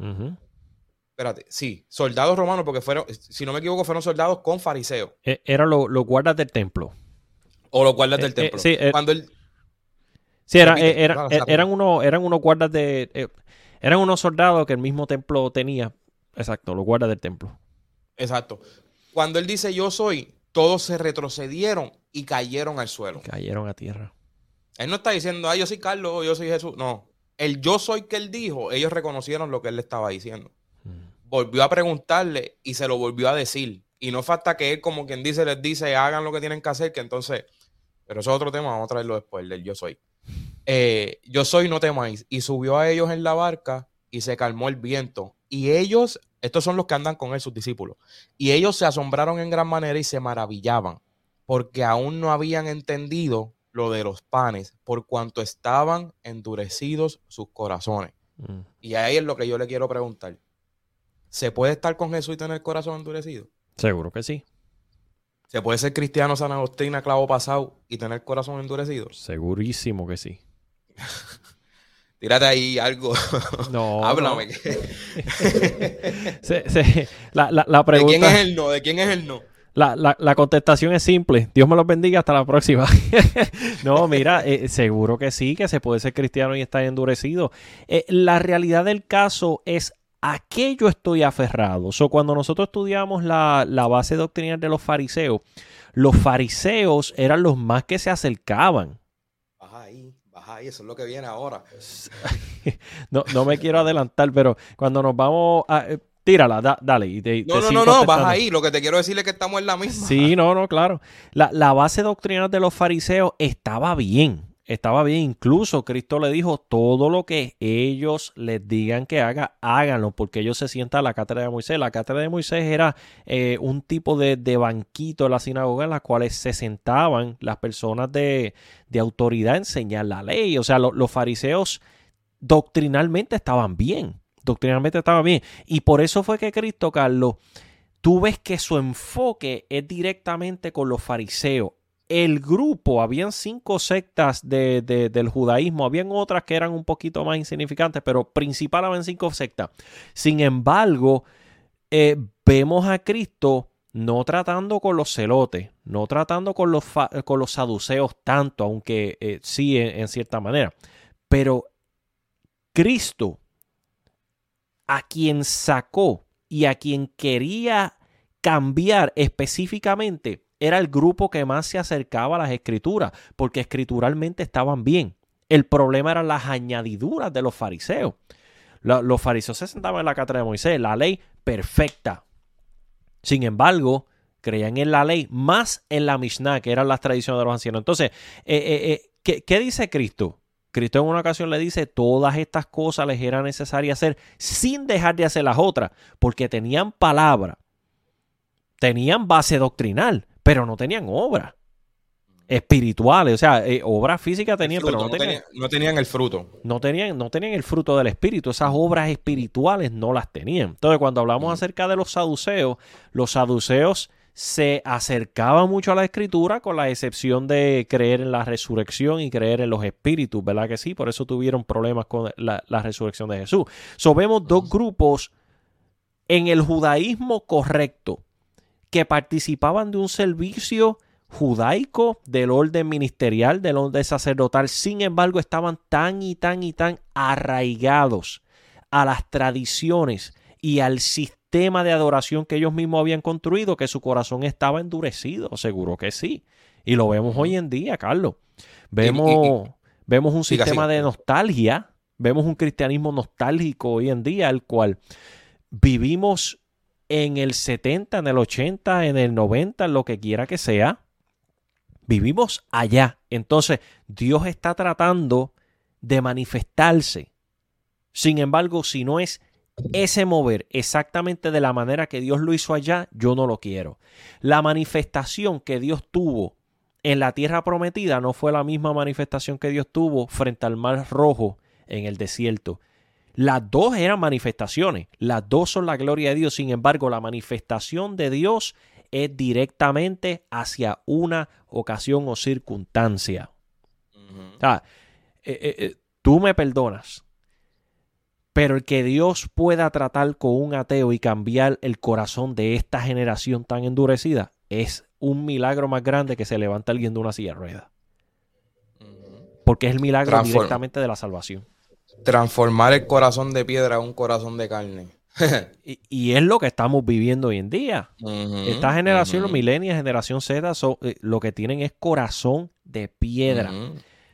Espérate, sí, soldados romanos, porque fueron, si no me equivoco, fueron soldados con fariseos E- Eran lo- los guardas del templo. o los guardas Eh, del eh, templo. sí, eh, Cuando él, Sí, era- eh, era- eh, eran, unos, eran unos guardas de... eh, eran unos soldados que el mismo templo tenía. Exacto, los guardas del templo. exacto, cuando él dice yo soy, todos se retrocedieron y cayeron al suelo. Cayeron a tierra. Él no está diciendo, ah, yo soy Carlos o yo soy Jesús. No, el yo soy que él dijo, ellos reconocieron lo que él le estaba diciendo. Ujú. volvió a preguntarle y se lo volvió a decir. Y no falta que él, como quien dice, les dice, hagan lo que tienen que hacer, que entonces Pero eso es otro tema, vamos a traerlo después, del yo soy. Eh, yo soy, no temáis. Y subió a ellos en la barca y se calmó el viento. Y ellos, estos son los que andan con él, sus discípulos. Y ellos se asombraron en gran manera y se maravillaban, porque aún no habían entendido lo de los panes, por cuanto estaban endurecidos sus corazones. Mm. Y ahí es lo que yo le quiero preguntar. ¿Se puede estar con Jesús y tener el corazón endurecido? Seguro que sí. ¿Se puede ser cristiano San Agustín clavo pasado y tener el corazón endurecido? Segurísimo que sí. Tírate ahí algo. No. Háblame. La, pregunta... ¿De quién es el no? ¿De quién es el no? La, contestación es simple. Dios me los bendiga. Hasta la próxima. no, mira, eh, seguro que sí, que se puede ser cristiano y estar endurecido. Eh, la realidad del caso es a qué yo estoy aferrado. O cuando nosotros estudiamos la, la base doctrinal de los fariseos, los fariseos eran los más que se acercaban. Baja ahí, baja ahí, eso es lo que viene ahora. no, no me quiero adelantar, pero cuando nos vamos a... Eh, tírala, dale. Y no, no, no, no, baja ahí. Lo que te quiero decir es que estamos en la misma. Sí, no, no, claro. La, la base doctrinal de los fariseos estaba bien estaba bien. Incluso Cristo le dijo, todo lo que ellos les digan que haga, háganlo, porque ellos se sientan a la cátedra de Moisés. La cátedra de Moisés era eh, un tipo de, banquito en la sinagoga en la cuales se sentaban las personas de, autoridad a enseñar la ley. O sea, los fariseos doctrinalmente estaban bien. Doctrinalmente estaban bien. Y por eso fue que Cristo, Carlos, tú ves que su enfoque es directamente con los fariseos el grupo, habían cinco sectas de, del judaísmo, habían otras que eran un poquito más insignificantes, pero principalmente cinco sectas. Sin embargo, eh, vemos a Cristo no tratando con los celotes, no tratando con los, con los saduceos tanto, aunque eh, sí en cierta manera, pero Cristo, a quien sacó y a quien quería cambiar específicamente, era el grupo que más se acercaba a las escrituras, porque escrituralmente estaban bien. El problema eran las añadiduras de los fariseos. los fariseos se sentaban en la cátedra de Moisés, la ley perfecta. Sin embargo, creían en la ley más en la Mishnah, que eran las tradiciones de los ancianos. Entonces, eh, eh, eh, ¿qué, ¿qué dice Cristo? Cristo en una ocasión le dice, todas estas cosas les era necesario hacer sin dejar de hacer las otras, porque tenían palabra, tenían base doctrinal, pero no tenían obras espirituales, o sea, eh, obras físicas tenían, pero no, tenían, no tenían el fruto. No tenían, no tenían el fruto del espíritu, esas obras espirituales no las tenían. Entonces, cuando hablamos acerca de los saduceos, los saduceos se acercaban mucho a la escritura con la excepción de creer en la resurrección y creer en los espíritus, ¿verdad que sí? Por eso tuvieron problemas con la, resurrección de Jesús. So, vemos dos grupos en el judaísmo correcto que participaban de un servicio judaico del orden ministerial, del orden sacerdotal, sin embargo estaban tan y tan y tan arraigados a las tradiciones y al sistema de adoración que ellos mismos habían construido que su corazón estaba endurecido, seguro que sí. Y lo vemos hoy en día, Carlos. Vemos, vemos un sistema de nostalgia, vemos un cristianismo nostálgico hoy en día, el cual vivimos en el 70, en el 80, en el 90, en lo que quiera que sea. Vivimos allá. Entonces, Dios está tratando de manifestarse. Sin embargo, si no es ese mover exactamente de la manera que Dios lo hizo allá, yo no lo quiero. La manifestación que Dios tuvo en la tierra prometida no fue la misma manifestación que Dios tuvo frente al mar rojo en el desierto. Las dos eran manifestaciones, las dos son la gloria de Dios, sin embargo la manifestación de Dios es directamente hacia una ocasión o circunstancia. o sea, eh, eh, eh, tú me perdonas, pero el que Dios pueda tratar con un ateo y cambiar el corazón de esta generación tan endurecida es un milagro más grande que se levanta alguien de una silla de ruedas. Porque es el milagro directamente de la salvación transformar el corazón de piedra a un corazón de carne. y, es lo que estamos viviendo hoy en día. Esta generación, los millennials, generación Z, eh, lo que tienen es corazón de piedra.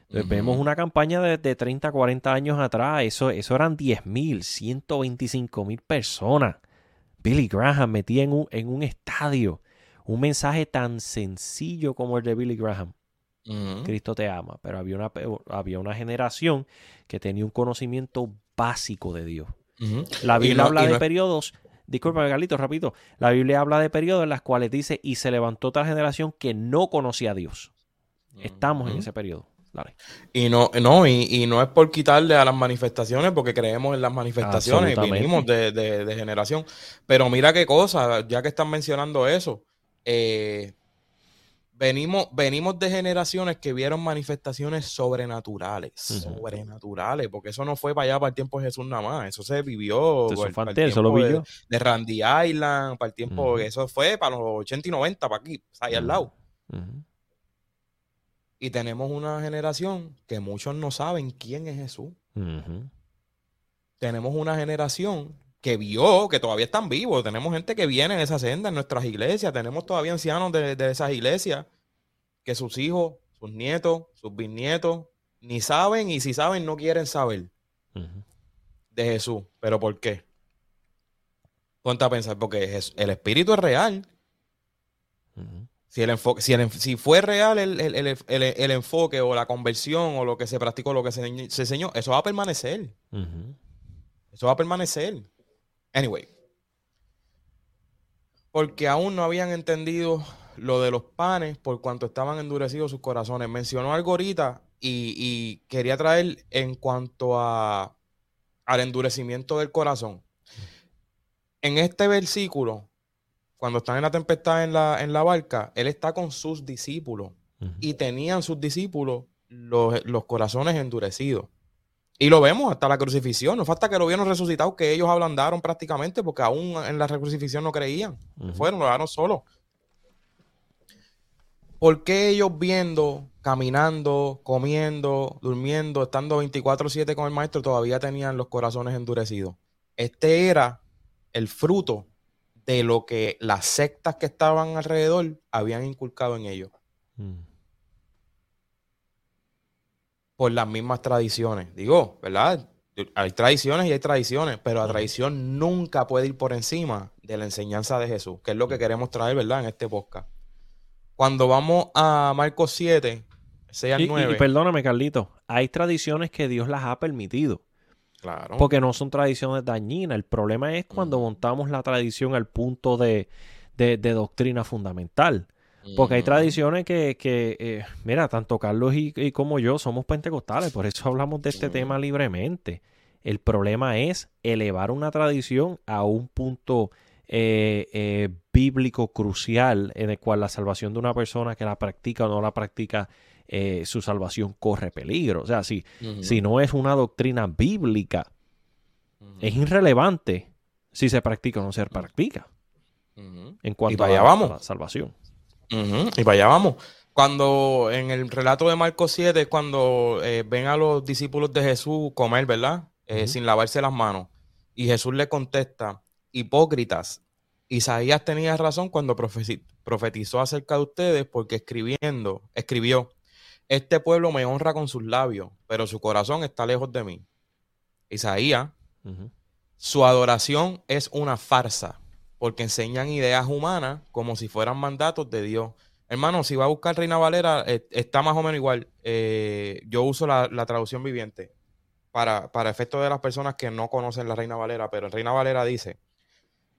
Vemos una campaña de, 30, 40 años atrás, eso, eso eran 10 mil, 125 mil personas. Billy Graham metía en un, en un estadio un mensaje tan sencillo como el de Billy Graham. Cristo te ama, pero había una, había una generación que tenía un conocimiento básico de Dios. La Biblia no- habla de no periodos, disculpa, Carlito, rapidito. La Biblia habla de periodos en las cuales dice, y se levantó otra generación que no conocía a Dios. Estamos en ese periodo. Dale. Y no, no, y, y no es por quitarle a las manifestaciones, porque creemos en las manifestaciones, vinimos de, de- de generación. Pero mira qué cosa, ya que están mencionando eso, eh, venimos, venimos de generaciones que vieron manifestaciones sobrenaturales, sobrenaturales, porque eso no fue para allá para el tiempo de Jesús nada más, eso se vivió Eso para para el lo vi de, Randy Island, para el tiempo, eso fue para los 80 y 90, para aquí, ahí al lado. Y tenemos una generación que muchos no saben quién es Jesús. Tenemos una generación que vio, que todavía están vivos. Tenemos gente que viene en esa senda en nuestras iglesias. Tenemos todavía ancianos de, de esas iglesias que sus hijos, sus nietos, sus bisnietos, ni saben y si saben no quieren saber de Jesús. ¿Pero por qué? Ponte a pensar, porque el Espíritu es real. Si, el enfoque, si, el si fue real el, el- el- el- el enfoque o la conversión o lo que se practicó, lo que se, enseñ- se enseñó, eso va a permanecer. Eso va a permanecer. Anyway. Porque aún no habían entendido lo de los panes por cuanto estaban endurecidos sus corazones. Mencionó algo ahorita y, y quería traer en cuanto a, al endurecimiento del corazón. En este versículo, cuando están en la tempestad en la, en la barca, él está con sus discípulos y tenían sus discípulos los, los corazones endurecidos. Y lo vemos hasta la crucifixión. No falta que lo vieron resucitado, que ellos ablandaron prácticamente, porque aún en la crucifixión no creían. Fueron, lo dejaron solos. ¿Por qué ellos viendo, caminando, comiendo, durmiendo, estando 24-7 con el maestro, todavía tenían los corazones endurecidos? Este era el fruto de lo que las sectas que estaban alrededor habían inculcado en ellos. Ujú. Por las mismas tradiciones. Digo, ¿verdad? Hay tradiciones y hay tradiciones, pero la tradición nunca puede ir por encima de la enseñanza de Jesús, que es lo que queremos traer, ¿verdad? En este podcast. Cuando vamos a Marcos 7, 6 al Y, y- 9. y perdóname, Carlito, hay tradiciones que Dios las ha permitido, claro. porque no son tradiciones dañinas. El problema es cuando montamos la tradición al punto de, de- de doctrina fundamental. Porque hay tradiciones que, que, eh, mira, tanto Carlos y, y como yo somos pentecostales, por eso hablamos de este tema libremente. El problema es elevar una tradición a un punto eh, eh, bíblico crucial en el cual la salvación de una persona que la practica o no la practica, eh, su salvación corre peligro. O sea, si, si no es una doctrina bíblica, es irrelevante si se practica o no se practica en cuanto para a, allá vamos. a la salvación. Y para allá vamos. Cuando en el relato de Marcos 7, cuando eh, ven a los discípulos de Jesús comer, ¿verdad? Eh. Sin lavarse las manos. Y Jesús le contesta, hipócritas, Isaías tenía razón cuando profetizó acerca de ustedes porque escribiendo, escribió, este pueblo me honra con sus labios, pero su corazón está lejos de mí. Isaías su adoración es una farsa, porque enseñan ideas humanas como si fueran mandatos de Dios. Hermano, si va a buscar Reina Valera, eh, está más o menos igual. Eh, yo uso la, la traducción viviente para, para efecto de las personas que no conocen la Reina Valera, pero en Reina Valera dice,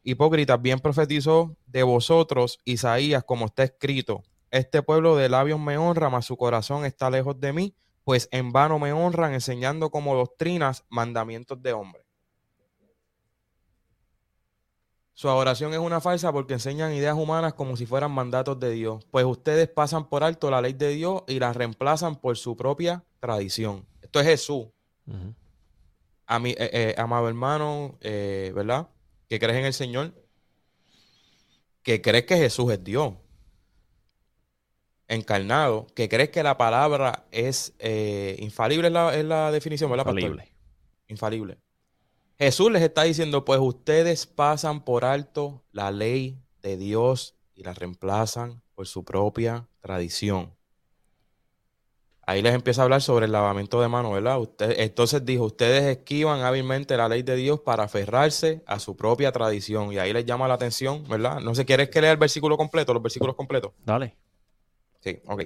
hipócritas, bien profetizó de vosotros Isaías, como está escrito, este pueblo de labios me honra, mas su corazón está lejos de mí, pues en vano me honran enseñando como doctrinas mandamientos de hombres. Su adoración es una farsa porque enseñan ideas humanas como si fueran mandatos de Dios, pues ustedes pasan por alto la ley de Dios y la reemplazan por su propia tradición. Esto es Jesús, a mi, eh, eh, amado hermano, eh, ¿verdad? Que crees en el Señor, que crees que Jesús es Dios, encarnado, que crees que la palabra es infalible, es la, es la definición, ¿verdad, pastor? Infalible. infalible. Jesús les está diciendo, pues ustedes pasan por alto la ley de Dios y la reemplazan por su propia tradición. Ahí les empieza a hablar sobre el lavamiento de manos, ¿verdad? Usted, entonces dijo, ustedes esquivan hábilmente la ley de Dios para aferrarse a su propia tradición. Y ahí les llama la atención, ¿verdad? No sé, ¿quieres que lea el versículo completo, los versículos completos? Dale. Sí, ok.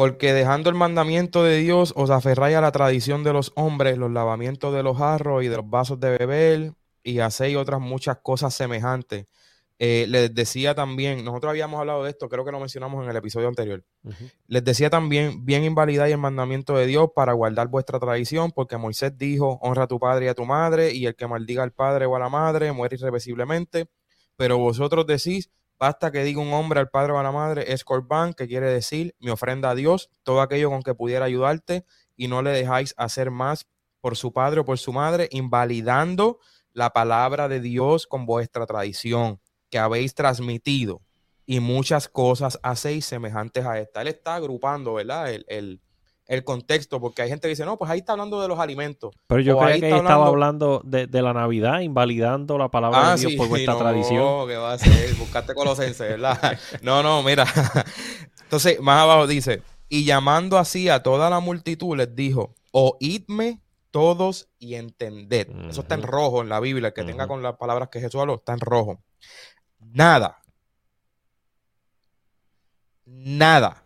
Porque dejando el mandamiento de Dios, os aferráis a la tradición de los hombres, los lavamientos de los jarros y de los vasos de beber, y hacéis otras muchas cosas semejantes. Eh, les decía también, nosotros habíamos hablado de esto, creo que lo mencionamos en el episodio anterior. Les decía también, bien invalidáis el mandamiento de Dios para guardar vuestra tradición, porque Moisés dijo, honra a tu padre y a tu madre, y el que maldiga al padre o a la madre muere irreversiblemente. Pero vosotros decís, Basta que diga un hombre al padre o a la madre, es corbán, que quiere decir mi ofrenda a Dios, todo aquello con que pudiera ayudarte, y no le dejáis hacer más por su padre o por su madre, invalidando la palabra de Dios con vuestra tradición que habéis transmitido, y muchas cosas hacéis semejantes a esta. Él está agrupando, ¿verdad? el, el contexto, porque hay gente que dice, no, pues ahí está hablando de los alimentos. Pero yo creo que ahí estaba hablando de, la Navidad, invalidando la palabra de ah, Dios por vuestra tradición. No, ¿qué va a hacer? Buscaste colosense, ¿verdad? no, no, mira. Entonces, más abajo dice, y llamando así a toda la multitud, les dijo, oídme todos y entended. Eso está en rojo en la Biblia, el que tenga con las palabras que Jesús habló, está en rojo. Nada. Nada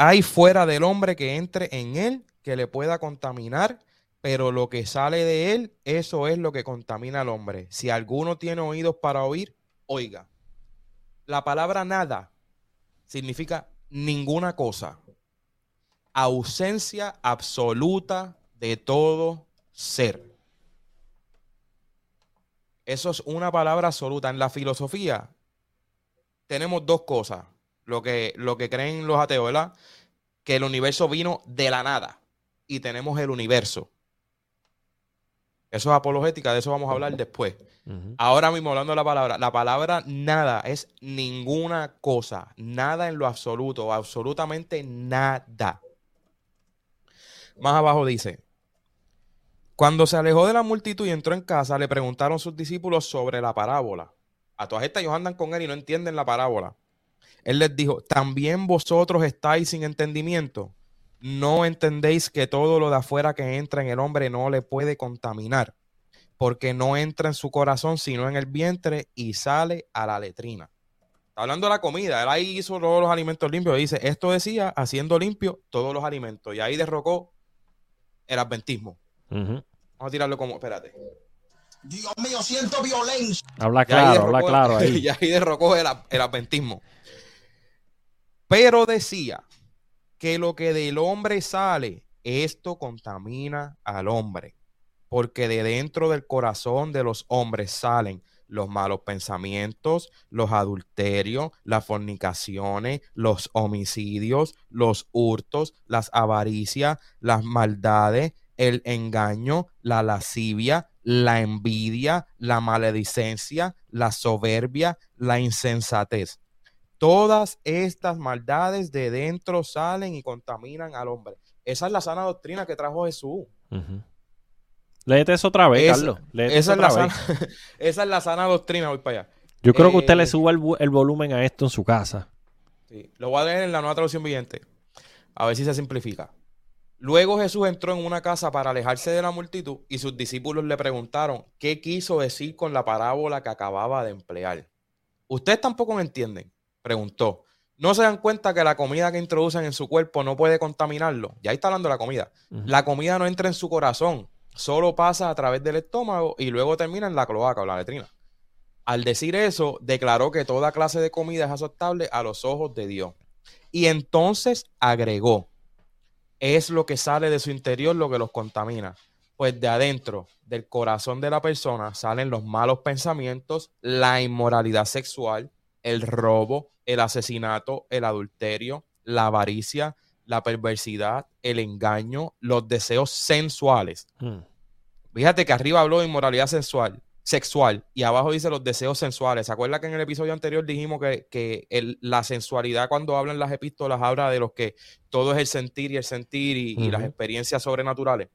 hay fuera del hombre que entre en él que le pueda contaminar, pero lo que sale de él, eso es lo que contamina al hombre. Si alguno tiene oídos para oír, oiga. La palabra nada significa ninguna cosa. Ausencia absoluta de todo ser. Eso es una palabra absoluta. En la filosofía tenemos dos cosas lo que, lo que creen los ateos, ¿verdad? Que el universo vino de la nada y tenemos el universo. Eso es apologética, de eso vamos a hablar después. Ahora mismo hablando de la palabra, la palabra nada es ninguna cosa, nada en lo absoluto, absolutamente nada. Más abajo dice, cuando se alejó de la multitud y entró en casa, le preguntaron sus discípulos sobre la parábola. A todas estas ellos andan con él y no entienden la parábola. Él les dijo, también vosotros estáis sin entendimiento. No entendéis que todo lo de afuera que entra en el hombre no le puede contaminar, porque no entra en su corazón, sino en el vientre y sale a la letrina. Está hablando de la comida. Él ahí hizo todos los alimentos limpios. dice, esto decía, haciendo limpio todos los alimentos. Y ahí derrocó el adventismo. Vamos a tirarlo como, espérate. Dios mío, siento violencia. Habla claro, habla claro ahí. Y ahí derrocó el, el adventismo. Pero decía que lo que del hombre sale, esto contamina al hombre, porque de dentro del corazón de los hombres salen los malos pensamientos, los adulterios, las fornicaciones, los homicidios, los hurtos, las avaricias, las maldades, el engaño, la lascivia, la envidia, la maledicencia, la soberbia, la insensatez. Todas estas maldades de dentro salen y contaminan al hombre. Esa es la sana doctrina que trajo Jesús. Léete eso otra vez, Carlos. esa, es la Sana, esa es la sana doctrina. Voy para allá. Yo creo que usted le eh, suba el, volumen a esto en su casa. Sí, lo voy a leer en la nueva traducción viviente. A ver si se simplifica. Luego Jesús entró en una casa para alejarse de la multitud y sus discípulos le preguntaron qué quiso decir con la parábola que acababa de emplear. Ustedes tampoco me entienden preguntó, ¿no se dan cuenta que la comida que introducen en su cuerpo no puede contaminarlo? Ya está hablando de la comida. La comida no entra en su corazón, solo pasa a través del estómago y luego termina en la cloaca o la letrina. Al decir eso, declaró que toda clase de comida es aceptable a los ojos de Dios. Y entonces agregó, es lo que sale de su interior lo que los contamina. Pues de adentro, del corazón de la persona, salen los malos pensamientos, la inmoralidad sexual, el robo, el asesinato, el adulterio, la avaricia, la perversidad, el engaño, los deseos sensuales. Hmm. Fíjate que arriba habló de inmoralidad sensual, sexual y abajo dice los deseos sensuales. ¿Se acuerda que en el episodio anterior dijimos que, la sensualidad cuando hablan las epístolas habla de los que todo es el sentir y el sentir y, las experiencias sobrenaturales?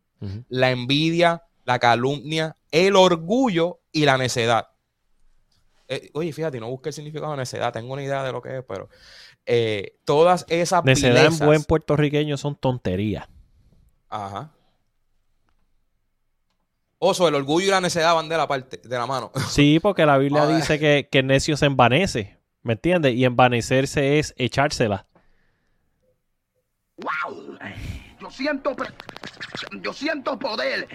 La envidia, la calumnia, el orgullo y la necedad. Eh, oye, fíjate, no busque el significado de necedad, tengo una idea de lo que es, pero eh, todas esas Necedad en buen puertorriqueño son tonterías. Ajá. Oso, el orgullo y la necedad van de la parte, de la mano. Sí, porque la Biblia dice que, que el necio se envanece, ¿me entiendes? Y envanecerse es echársela. ¡Wow! Yo siento, yo siento poder.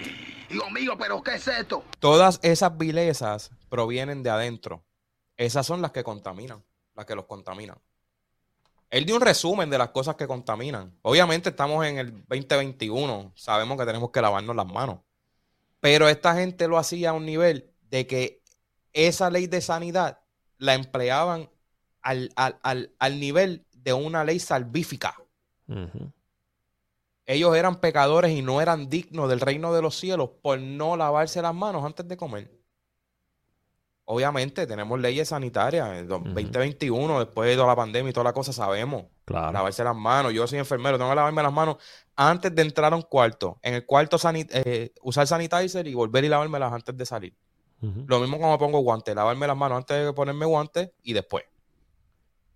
Dios mío, pero ¿qué es esto? Todas esas vilezas provienen de adentro. Esas son las que contaminan, las que los contaminan. Él dio un resumen de las cosas que contaminan. Obviamente estamos en el 2021, sabemos que tenemos que lavarnos las manos. Pero esta gente lo hacía a un nivel de que esa ley de sanidad la empleaban al, al- al- al nivel de una ley salvífica. Ellos eran pecadores y no eran dignos del reino de los cielos por no lavarse las manos antes de comer. Obviamente tenemos leyes sanitarias. En Ujú. 2021, después de toda la pandemia y toda la cosa, sabemos. Claro. Lavarse las manos. Yo soy enfermero, tengo que lavarme las manos antes de entrar a un cuarto. En el cuarto eh, usar sanitizer y volver y lavármelas antes de salir. Lo mismo cuando me pongo guantes, lavarme las manos antes de ponerme guantes y después.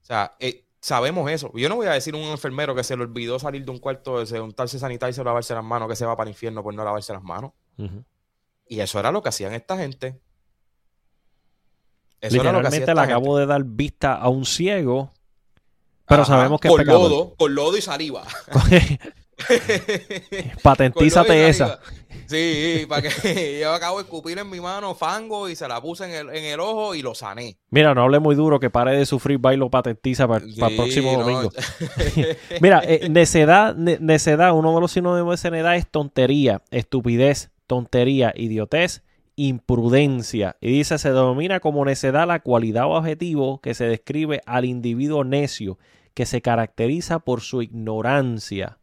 O sea, eh, sabemos eso. Yo no voy a decir a un enfermero que se le olvidó salir de un cuarto, de untarse sanitizer lavarse las manos, que se va para el infierno por no lavarse las manos. Y eso era lo que hacían esta gente. Eso era lo que Literalmente esta le gente. acabo de dar vista a un ciego, pero Ajá, sabemos que es con pecador. lodo, con lodo y saliva. Patentízate y esa. Sí, para que yo acabo de escupir en mi mano fango y se la puse en el, en el ojo y lo sané. Mira, no hable muy duro, que pare de sufrir, bailo patentiza para el próximo no. domingo. Mira, eh, necedad, ne- necedad, uno de los sinónimos de necedad es tontería, estupidez, tontería, idiotez, imprudencia. Y dice, se denomina como necedad la cualidad o objetivo que se describe al individuo necio, que se caracteriza por su ignorancia.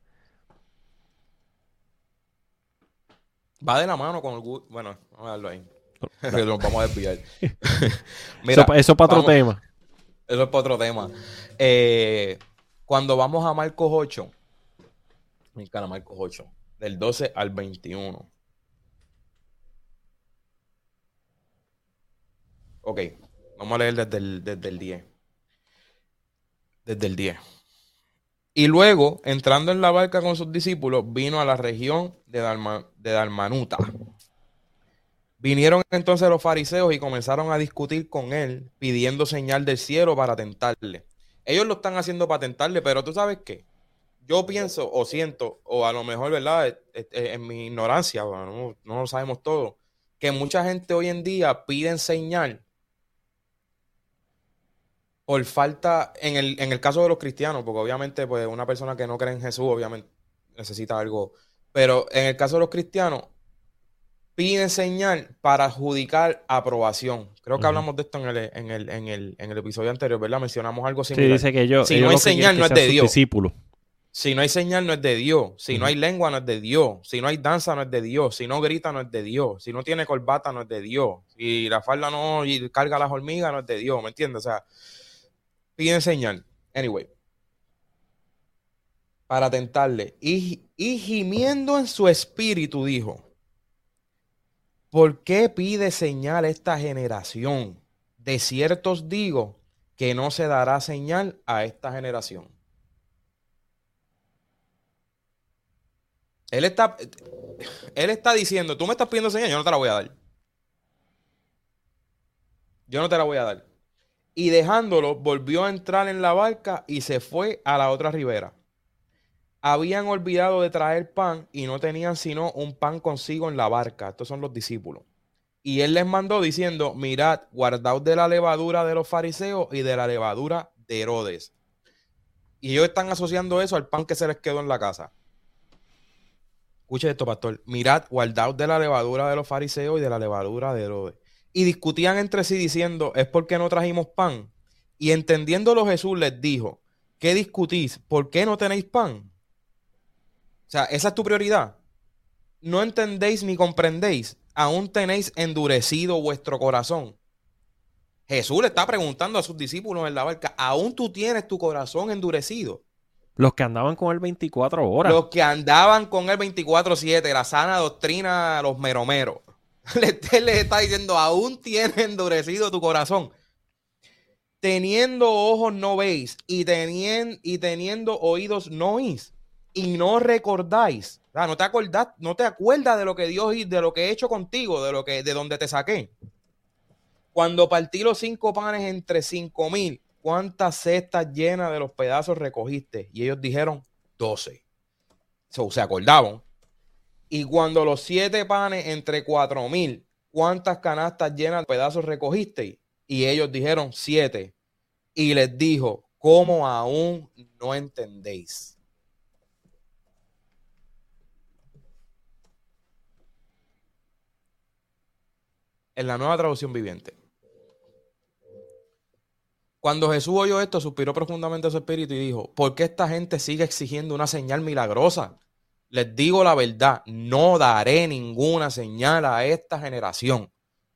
Va de la mano con el Bueno, vamos a darlo ahí. Nos vamos a desviar. eso, pa- eso para otro vamos- tema. Eso es para otro tema. Eh, cuando vamos a Marcos 8, me encanta Marcos 8, del 12 al 21. Ok, vamos a leer desde el, desde el 10. Desde el 10. Y luego, entrando en la barca con sus discípulos, vino a la región de, Dalma- de Dalmanuta. Vinieron entonces los fariseos y comenzaron a discutir con él, pidiendo señal del cielo para tentarle. Ellos lo están haciendo para tentarle, pero tú sabes qué? Yo pienso o siento, o a lo mejor, ¿verdad? En mi ignorancia, no, no lo sabemos todo, que mucha gente hoy en día pide señal por falta, en el, en el caso de los cristianos, porque obviamente pues una persona que no cree en Jesús, obviamente necesita algo, pero en el caso de los cristianos, piden señal para adjudicar aprobación. Creo que hablamos de esto en el, en el, en el, en el episodio anterior, ¿verdad? Mencionamos algo Sí, similar. dice que yo, Si no hay señal, no es de Dios. discípulos. Si no hay señal, no es de Dios. Si no hay lengua, no es de Dios. Si no hay danza, no es de Dios. Si no grita, no es de Dios. Si no tiene corbata, no es de Dios. Si la falda no y carga las hormigas, no es de Dios. ¿Me entiendes? O sea, piden señal. Anyway. Para tentarle. Y, gimiendo en su espíritu, dijo: ¿Por qué pide señal esta generación? De cierto os digo que no se dará señal a esta generación. Él está, él está diciendo, tú me estás pidiendo señal, yo no te la voy a dar. Yo no te la voy a dar. Y dejándolo, volvió a entrar en la barca y se fue a la otra ribera. Habían olvidado de traer pan y no tenían sino un pan consigo en la barca. Estos son los discípulos. Y él les mandó diciendo, mirad, guardaos de la levadura de los fariseos y de la levadura de Herodes. Y ellos están asociando eso al pan que se les quedó en la casa. Escuche esto, pastor. Mirad, guardaos de la levadura de los fariseos y de la levadura de Herodes. Y discutían entre sí diciendo, es porque no trajimos pan. Y entendiéndolo Jesús les dijo, ¿qué discutís? ¿Por qué no tenéis pan? O sea, esa es tu prioridad. No entendéis ni comprendéis. Aún tenéis endurecido vuestro corazón. Jesús le está preguntando a sus discípulos en la barca, ¿aún tú tienes tu corazón endurecido? Los que andaban con él 24 horas. Los que andaban con él 24-7, la sana doctrina, los meromeros. Les está diciendo, aún tienes endurecido tu corazón. Teniendo ojos no veis y, tenien- y teniendo oídos no oís y no recordáis. No te acordás, no te acuerdas de lo que Dios y de lo que he hecho contigo, de lo que, de donde te saqué. Cuando partí los cinco panes entre cinco mil, ¿cuántas cestas llenas de los pedazos recogiste? Y ellos dijeron, doce. Se acordaban. Y cuando los siete panes entre cuatro mil, ¿cuántas canastas llenas de pedazos recogisteis? Y ellos dijeron siete. Y les dijo, ¿cómo aún no entendéis? En la nueva traducción viviente. Cuando Jesús oyó esto, suspiró profundamente su espíritu y dijo, ¿por qué esta gente sigue exigiendo una señal milagrosa? Les digo la verdad, no daré ninguna señal a esta generación.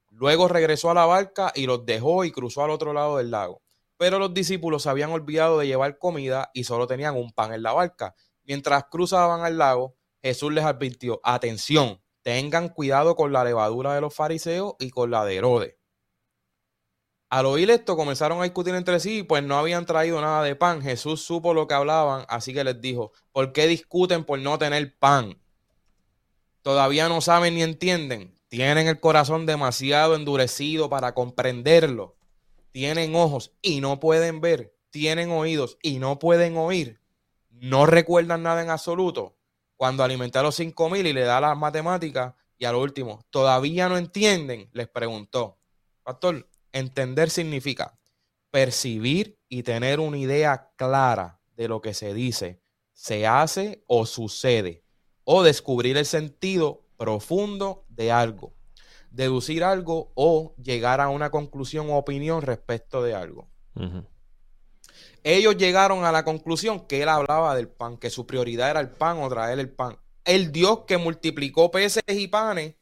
Luego regresó a la barca y los dejó y cruzó al otro lado del lago. Pero los discípulos se habían olvidado de llevar comida y solo tenían un pan en la barca. Mientras cruzaban al lago, Jesús les advirtió, atención, tengan cuidado con la levadura de los fariseos y con la de Herodes. Al oír esto comenzaron a discutir entre sí, pues no habían traído nada de pan. Jesús supo lo que hablaban, así que les dijo, ¿por qué discuten por no tener pan? Todavía no saben ni entienden. Tienen el corazón demasiado endurecido para comprenderlo. Tienen ojos y no pueden ver. Tienen oídos y no pueden oír. No recuerdan nada en absoluto. Cuando alimenté a los cinco mil y le da las matemáticas y a lo último, ¿todavía no entienden? Les preguntó. Pastor, entender significa percibir y tener una idea clara de lo que se dice, se hace o sucede, o descubrir el sentido profundo de algo, deducir algo o llegar a una conclusión o opinión respecto de algo. Ellos llegaron a la conclusión que él hablaba del pan, que su prioridad era el pan o traer el pan. El Dios que multiplicó peces y panes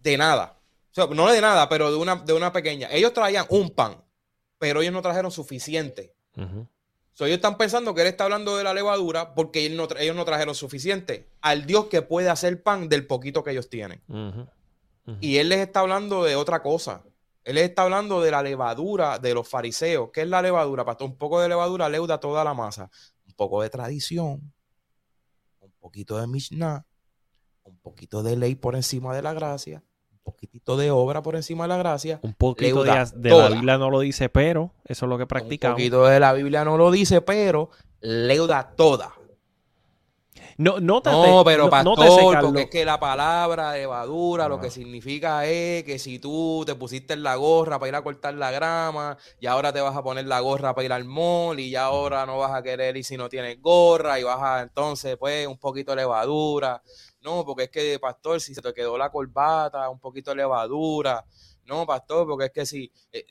de nada. O sea, no de nada, pero de una, de una pequeña. Ellos traían un pan, pero ellos no trajeron suficiente. ellos están pensando que él está hablando de la levadura porque ellos no trajeron suficiente. Al Dios que puede hacer pan del poquito que ellos tienen. Y él les está hablando de otra cosa. Él les está hablando de la levadura de los fariseos. ¿Qué es la levadura, pastor? Un poco de levadura leuda toda la masa. Un poco de tradición, un poquito de Mishnah, un poquito de ley por encima de la gracia poquitito de obra por encima de la gracia. Un poquito de, la Biblia no lo dice, pero eso es lo que practicamos. Un poquito de la Biblia no lo dice, pero leuda toda. No, no, te, no pero pastor, porque es que la palabra evadura lo que significa es que si tú te pusiste la gorra para ir a cortar la grama y ahora te vas a poner la gorra para ir al mall y ya ahora no vas a querer ir si no tienes gorra y vas a entonces pues un poquito de levadura. No, porque es que, pastor, si se te quedó la corbata, un poquito de levadura. No, pastor, porque es que si... Eh,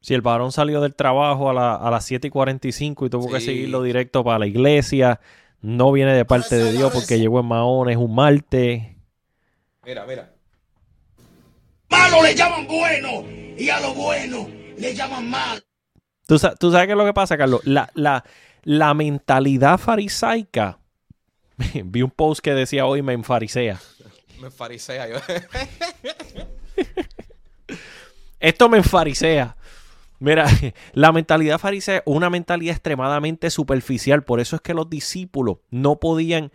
si el varón salió del trabajo a, las 7 y 45 y tuvo que seguirlo directo para la iglesia, no viene de parte de Dios porque llegó en Mahón, es un martes. Mira, mira. Malo le llaman bueno y a lo bueno le llaman mal. ¿Tú, sabes qué es lo que pasa, Carlos? La, la, la mentalidad farisaica Vi un post que decía hoy me enfarisea. Me enfarisea yo. Esto me enfarisea. Mira, la mentalidad farisea es una mentalidad extremadamente superficial. Por eso es que los discípulos no podían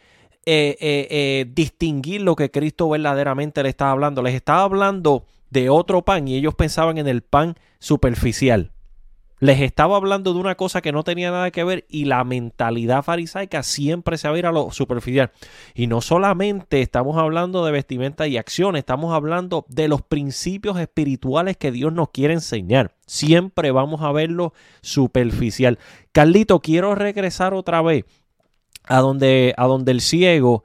eh, eh, eh, distinguir lo que Cristo verdaderamente le estaba hablando. Les estaba hablando de otro pan y ellos pensaban en el pan superficial. Les estaba hablando de una cosa que no tenía nada que ver y la mentalidad farisaica siempre se va a ir a lo superficial. Y no solamente estamos hablando de vestimenta y acciones, estamos hablando de los principios espirituales que Dios nos quiere enseñar. Siempre vamos a verlo superficial. Carlito, quiero regresar otra vez a donde, a donde el ciego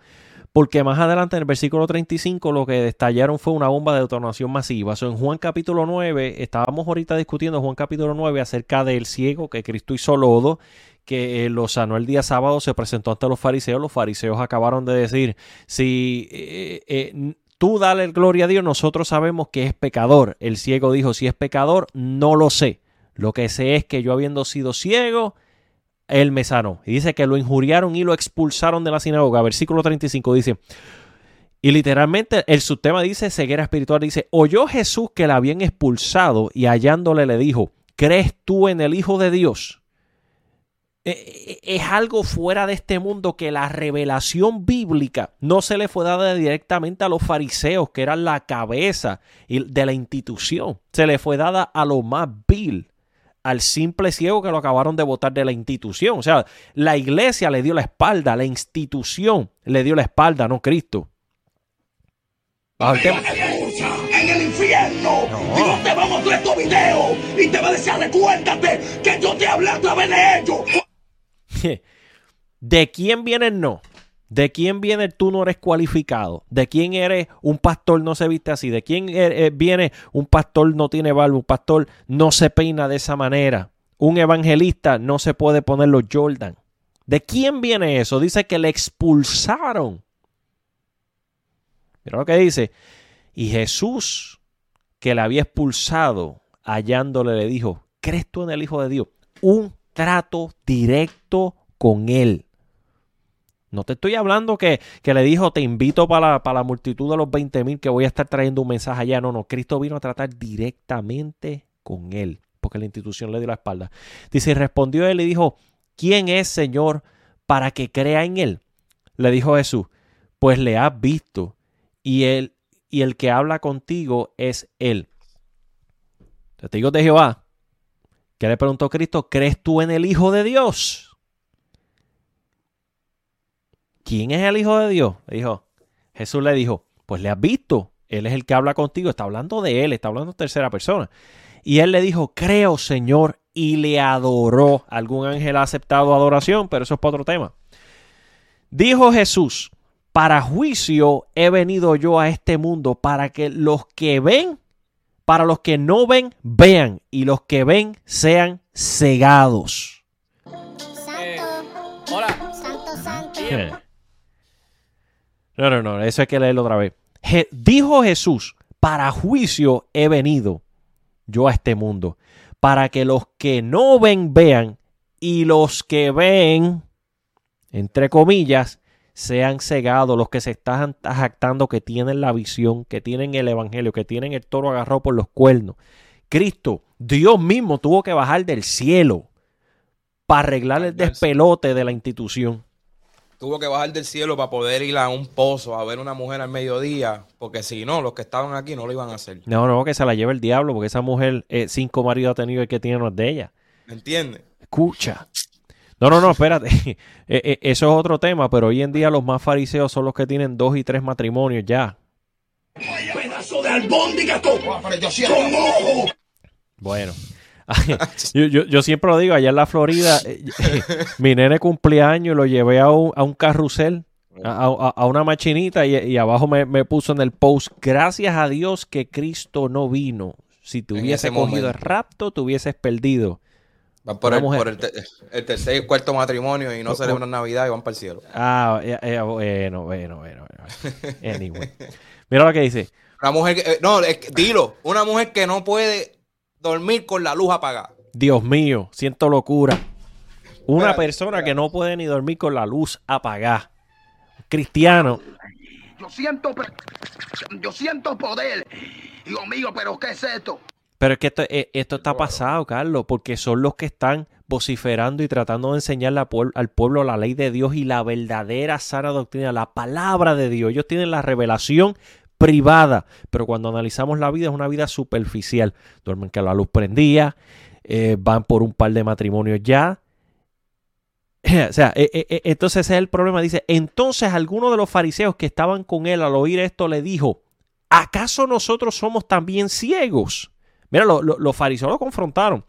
porque más adelante en el versículo 35 lo que destallaron fue una bomba de detonación masiva. en Juan capítulo 9, estábamos ahorita discutiendo Juan capítulo 9 acerca del ciego que Cristo hizo lodo, que eh, lo sanó el día sábado, se presentó ante los fariseos, los fariseos acabaron de decir, si eh, eh, tú dale gloria a Dios, nosotros sabemos que es pecador. El ciego dijo, si es pecador, no lo sé. Lo que sé es que yo habiendo sido ciego, él me sanó. Y dice que lo injuriaron y lo expulsaron de la sinagoga. Versículo 35 dice, y literalmente el subtema dice, ceguera espiritual, dice, oyó Jesús que la habían expulsado y hallándole le dijo, ¿crees tú en el Hijo de Dios? E, e, es algo fuera de este mundo que la revelación bíblica no se le fue dada directamente a los fariseos, que eran la cabeza de la institución. Se le fue dada a lo más vil, al simple ciego que lo acabaron de votar de la institución. O sea, la iglesia le dio la espalda, la institución le dio la espalda, no Cristo. En el infierno. Dios te va a mostrar estos videos y te va a decir, recuérdate que yo te hablé a través de ellos. ¿De quién viene el no? ¿De quién viene el tú no eres cualificado? ¿De quién eres un pastor no se viste así? ¿De quién e-, eh, viene un pastor no tiene barba? Un pastor no se peina de esa manera. Un evangelista no se puede poner los Jordan. ¿De quién viene eso? Dice que le expulsaron. Mira lo que dice. Y Jesús, que le había expulsado, hallándole, le dijo, ¿crees tú en el Hijo de Dios? Un trato directo con él. No te estoy hablando que, le dijo, te invito para la, la multitud de los 20 mil que voy a estar trayendo un mensaje allá. No, no, Cristo vino a tratar directamente con él, porque la institución le dio la espalda. Dice, y respondió él y dijo, ¿quién es Señor para que crea en él? Le dijo Jesús, pues le has visto y él y el que habla contigo es él. Testigos de Jehová. ¿Qué le preguntó Cristo? ¿Crees tú en el Hijo de Dios? ¿Quién es el Hijo de Dios? dijo, Jesús le dijo, pues le has visto, Él es el que habla contigo, está hablando de Él, está hablando en tercera persona. Y Él le dijo, creo Señor, y le adoró. Algún ángel ha aceptado adoración, pero eso es para otro tema. Dijo Jesús, para juicio he venido yo a este mundo, para que los que ven, para los que no ven, vean, y los que ven sean cegados. Santo. hola. Santo, santo. No, no, no, eso hay que leerlo otra vez. dijo Jesús, para juicio he venido yo a este mundo, para que los que no ven vean y los que ven, entre comillas, sean cegados, los que se están jactando que tienen la visión, que tienen el evangelio, que tienen el toro agarrado por los cuernos. Cristo, Dios mismo tuvo que bajar del cielo para arreglar el despelote de la institución tuvo que bajar del cielo para poder ir a un pozo a ver una mujer al mediodía, porque si no, los que estaban aquí no lo iban a hacer. No, no, que se la lleve el diablo, porque esa mujer eh, cinco maridos ha tenido y que tiene uno de ella. ¿Me entiendes? Escucha. No, no, no, espérate. Eh, eh, eso es otro tema, pero hoy en día los más fariseos son los que tienen dos y tres matrimonios ya. Pedazo de albóndiga con, con ojo. Bueno. yo, siempre lo digo, allá en la Florida, eh, mi nene cumpleaños lo llevé a un, a un carrusel, a, una machinita y, abajo me, puso en el post, gracias a Dios que Cristo no vino. Si te hubiese cogido el rapto, te hubieses perdido. Van por, el, tercer y cuarto matrimonio y no celebran Navidad y van para el cielo. Ah, eh, eh, bueno, bueno, bueno. Anyway. Mira lo que dice. Una mujer que, no, dilo, una mujer que no puede dormir con la luz apagada. Dios mío, siento locura. Una persona que no puede ni dormir con la luz apagada. Cristiano. Yo siento, yo siento poder. Dios mío, pero ¿qué es esto? Pero es que esto, eh, esto está pasado, Carlos, porque son los que están vociferando y tratando de enseñarle al pueblo la ley de Dios y la verdadera sana doctrina, la palabra de Dios. Ellos tienen la revelación privada, pero cuando analizamos la vida es una vida superficial. Duermen que la luz prendía, eh, van por un par de matrimonios ya. o sea, eh, eh, entonces ese es el problema. Dice, entonces alguno de los fariseos que estaban con él al oír esto le dijo, ¿acaso nosotros somos también ciegos? Mira, los fariseos lo confrontaron.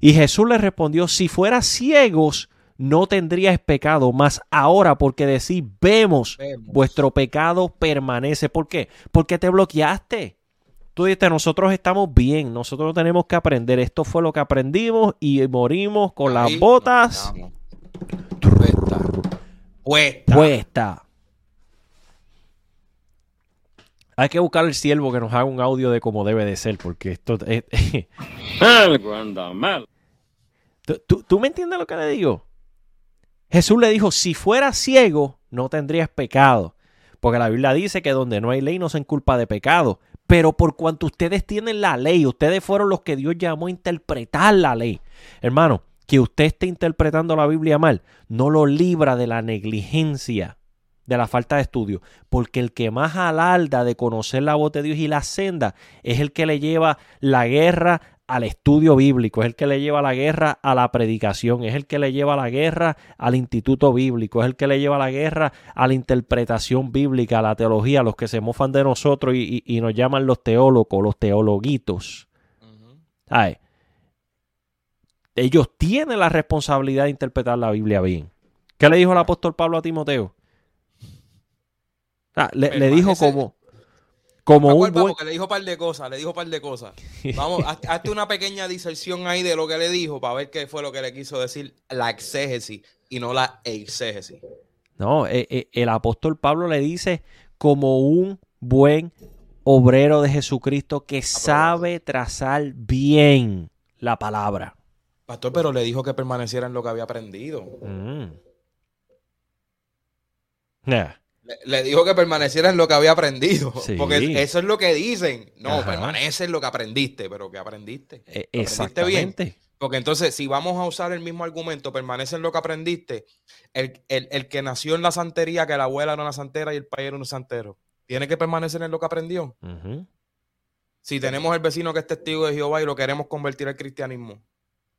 Y Jesús le respondió, si fuera ciegos, no tendrías pecado, más ahora porque decís, vemos, vuestro pecado permanece. ¿Por qué? Porque te bloqueaste. Tú dices, nosotros estamos bien, nosotros tenemos que aprender. Esto fue lo que aprendimos y morimos con las botas puesta. puesta. Hay que buscar el siervo que nos haga un audio de cómo debe de ser, porque esto es... ¿Tú, ¿Tú me entiendes lo que le digo? Jesús le dijo, si fuera ciego, no tendrías pecado. Porque la Biblia dice que donde no hay ley no se culpa de pecado. Pero por cuanto ustedes tienen la ley, ustedes fueron los que Dios llamó a interpretar la ley. Hermano, que usted esté interpretando la Biblia mal, no lo libra de la negligencia, de la falta de estudio. Porque el que más alarda de conocer la voz de Dios y la senda es el que le lleva la guerra al estudio bíblico, es el que le lleva la guerra a la predicación, es el que le lleva la guerra al instituto bíblico, es el que le lleva la guerra a la interpretación bíblica, a la teología, a los que se mofan de nosotros y, y, y nos llaman los teólogos, los teologuitos. Ay, ellos tienen la responsabilidad de interpretar la Biblia bien. ¿Qué le dijo el apóstol Pablo a Timoteo? Ah, le, le dijo como, como un buen... le dijo un par de cosas, le dijo un par de cosas. Vamos, hazte una pequeña diserción ahí de lo que le dijo para ver qué fue lo que le quiso decir la exégesis y no la exégesis. No, eh, eh, el apóstol Pablo le dice como un buen obrero de Jesucristo que sabe trazar bien la palabra. Pastor, pero le dijo que permaneciera en lo que había aprendido. Mm. Yeah. Le, le dijo que permaneciera en lo que había aprendido. Sí. Porque eso es lo que dicen. No, Ajá. permanece en lo que aprendiste, pero que aprendiste. Eh, ¿Lo aprendiste bien? Exactamente. Porque entonces, si vamos a usar el mismo argumento, permanece en lo que aprendiste, el, el- el que nació en la santería, que la abuela era una santera y el padre era un santero, tiene que permanecer en lo que aprendió. Si tenemos el vecino que es testigo de Jehová y lo queremos convertir al cristianismo,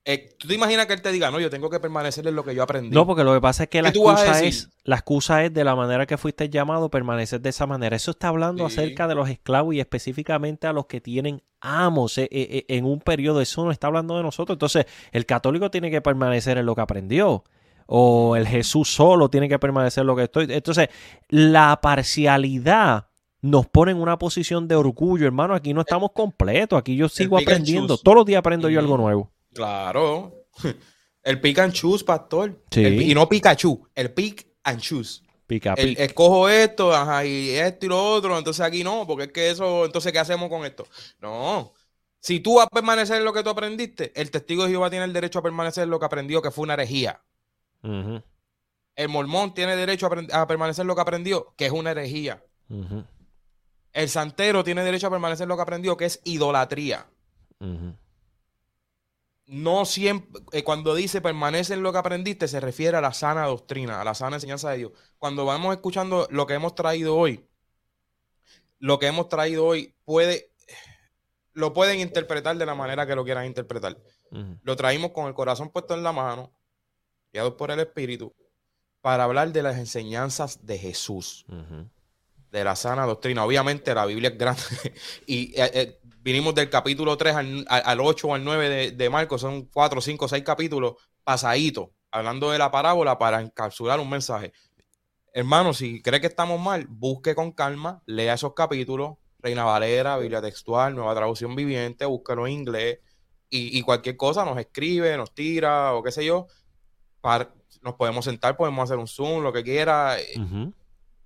eh, ¿tú te imaginas que él te diga, no, yo tengo que permanecer en lo que yo aprendí? No, porque lo que pasa es que la ¿Qué tú vas a excusa, es, la excusa es de la manera que fuiste llamado, permanecer de esa manera. Eso está hablando Sí. acerca de los esclavos y específicamente a los que tienen amos eh, eh, en un periodo. Eso no está hablando de nosotros. Entonces, el católico tiene que permanecer en lo que aprendió. O el Jesús solo tiene que permanecer en lo que estoy. Entonces, la parcialidad nos pone en una posición de orgullo, hermano. Aquí no estamos completos. Aquí yo sigo aprendiendo. Todos los días aprendo yo algo nuevo. Claro. El pick and choose, pastor. Sí. El- y no Pikachu, el pick and choose. Pica, El- escojo esto, ajá, y esto y lo otro, entonces aquí no, porque es que eso, entonces, ¿qué hacemos con esto? No. Si tú vas a permanecer en lo que tú aprendiste, el testigo de Jehová tiene el derecho a permanecer en lo que aprendió, que fue una herejía. El mormón tiene derecho a, permanecer en lo que aprendió, que es una herejía. El santero tiene derecho a permanecer en lo que aprendió, que es idolatría. ujú. No siempre, eh, cuando dice permanece en lo que aprendiste, se refiere a la sana doctrina, a la sana enseñanza de Dios. Cuando vamos escuchando lo que hemos traído hoy, lo que hemos traído hoy puede, lo pueden interpretar de la manera que lo quieran interpretar. Lo traímos con el corazón puesto en la mano, guiados por el Espíritu, para hablar de las enseñanzas de Jesús de la sana doctrina. Obviamente la Biblia es grande y eh, eh, vinimos del capítulo 3 al, al- al 8 o al 9 de, de Marcos, son 4, 5, 6 capítulos pasaditos, hablando de la parábola para encapsular un mensaje. Hermano, si cree que estamos mal, busque con calma, lea esos capítulos, Reina Valera, Biblia textual, Nueva Traducción Viviente, búsquelo en inglés y, y cualquier cosa nos escribe, nos tira o qué sé yo. Para, nos podemos sentar, podemos hacer un Zoom, lo que quiera. eh,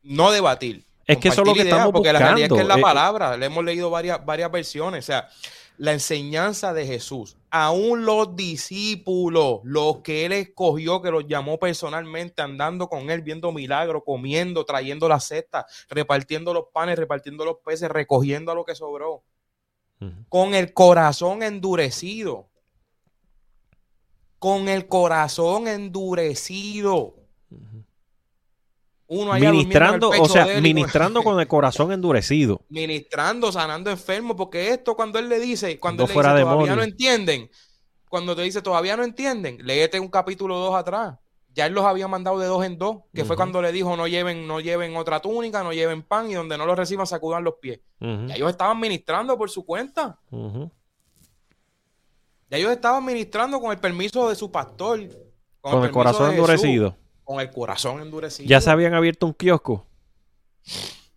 no debatir. Es que eso es lo que ideas, estamos Porque la realidad es que es la buscando. Eh, palabra. Le hemos leído varias, varias versiones. O sea, la enseñanza de Jesús. Aún los discípulos, los que él escogió, que los llamó personalmente, andando con él, viendo milagros, comiendo, trayendo la cesta, repartiendo los panes, repartiendo los peces, recogiendo a lo que sobró. Con el corazón endurecido. Con el corazón endurecido. Uno allá Ministrando, o sea, él ministrando con el corazón endurecido. ministrando, sanando enfermos, porque esto cuando él le dice, cuando No él le dice, todavía no entienden, cuando te dice todavía no entienden, léete un capítulo 2 atrás. Ya él los había mandado de dos en dos, que fue cuando le dijo no lleven, no lleven otra túnica, no lleven pan y donde no lo reciban sacudan los pies. Ya ellos estaban ministrando por su cuenta. Ya ellos estaban ministrando con el permiso de su pastor. Con el corazón Jesús, endurecido. Con el corazón endurecido. Ya se habían abierto un kiosco.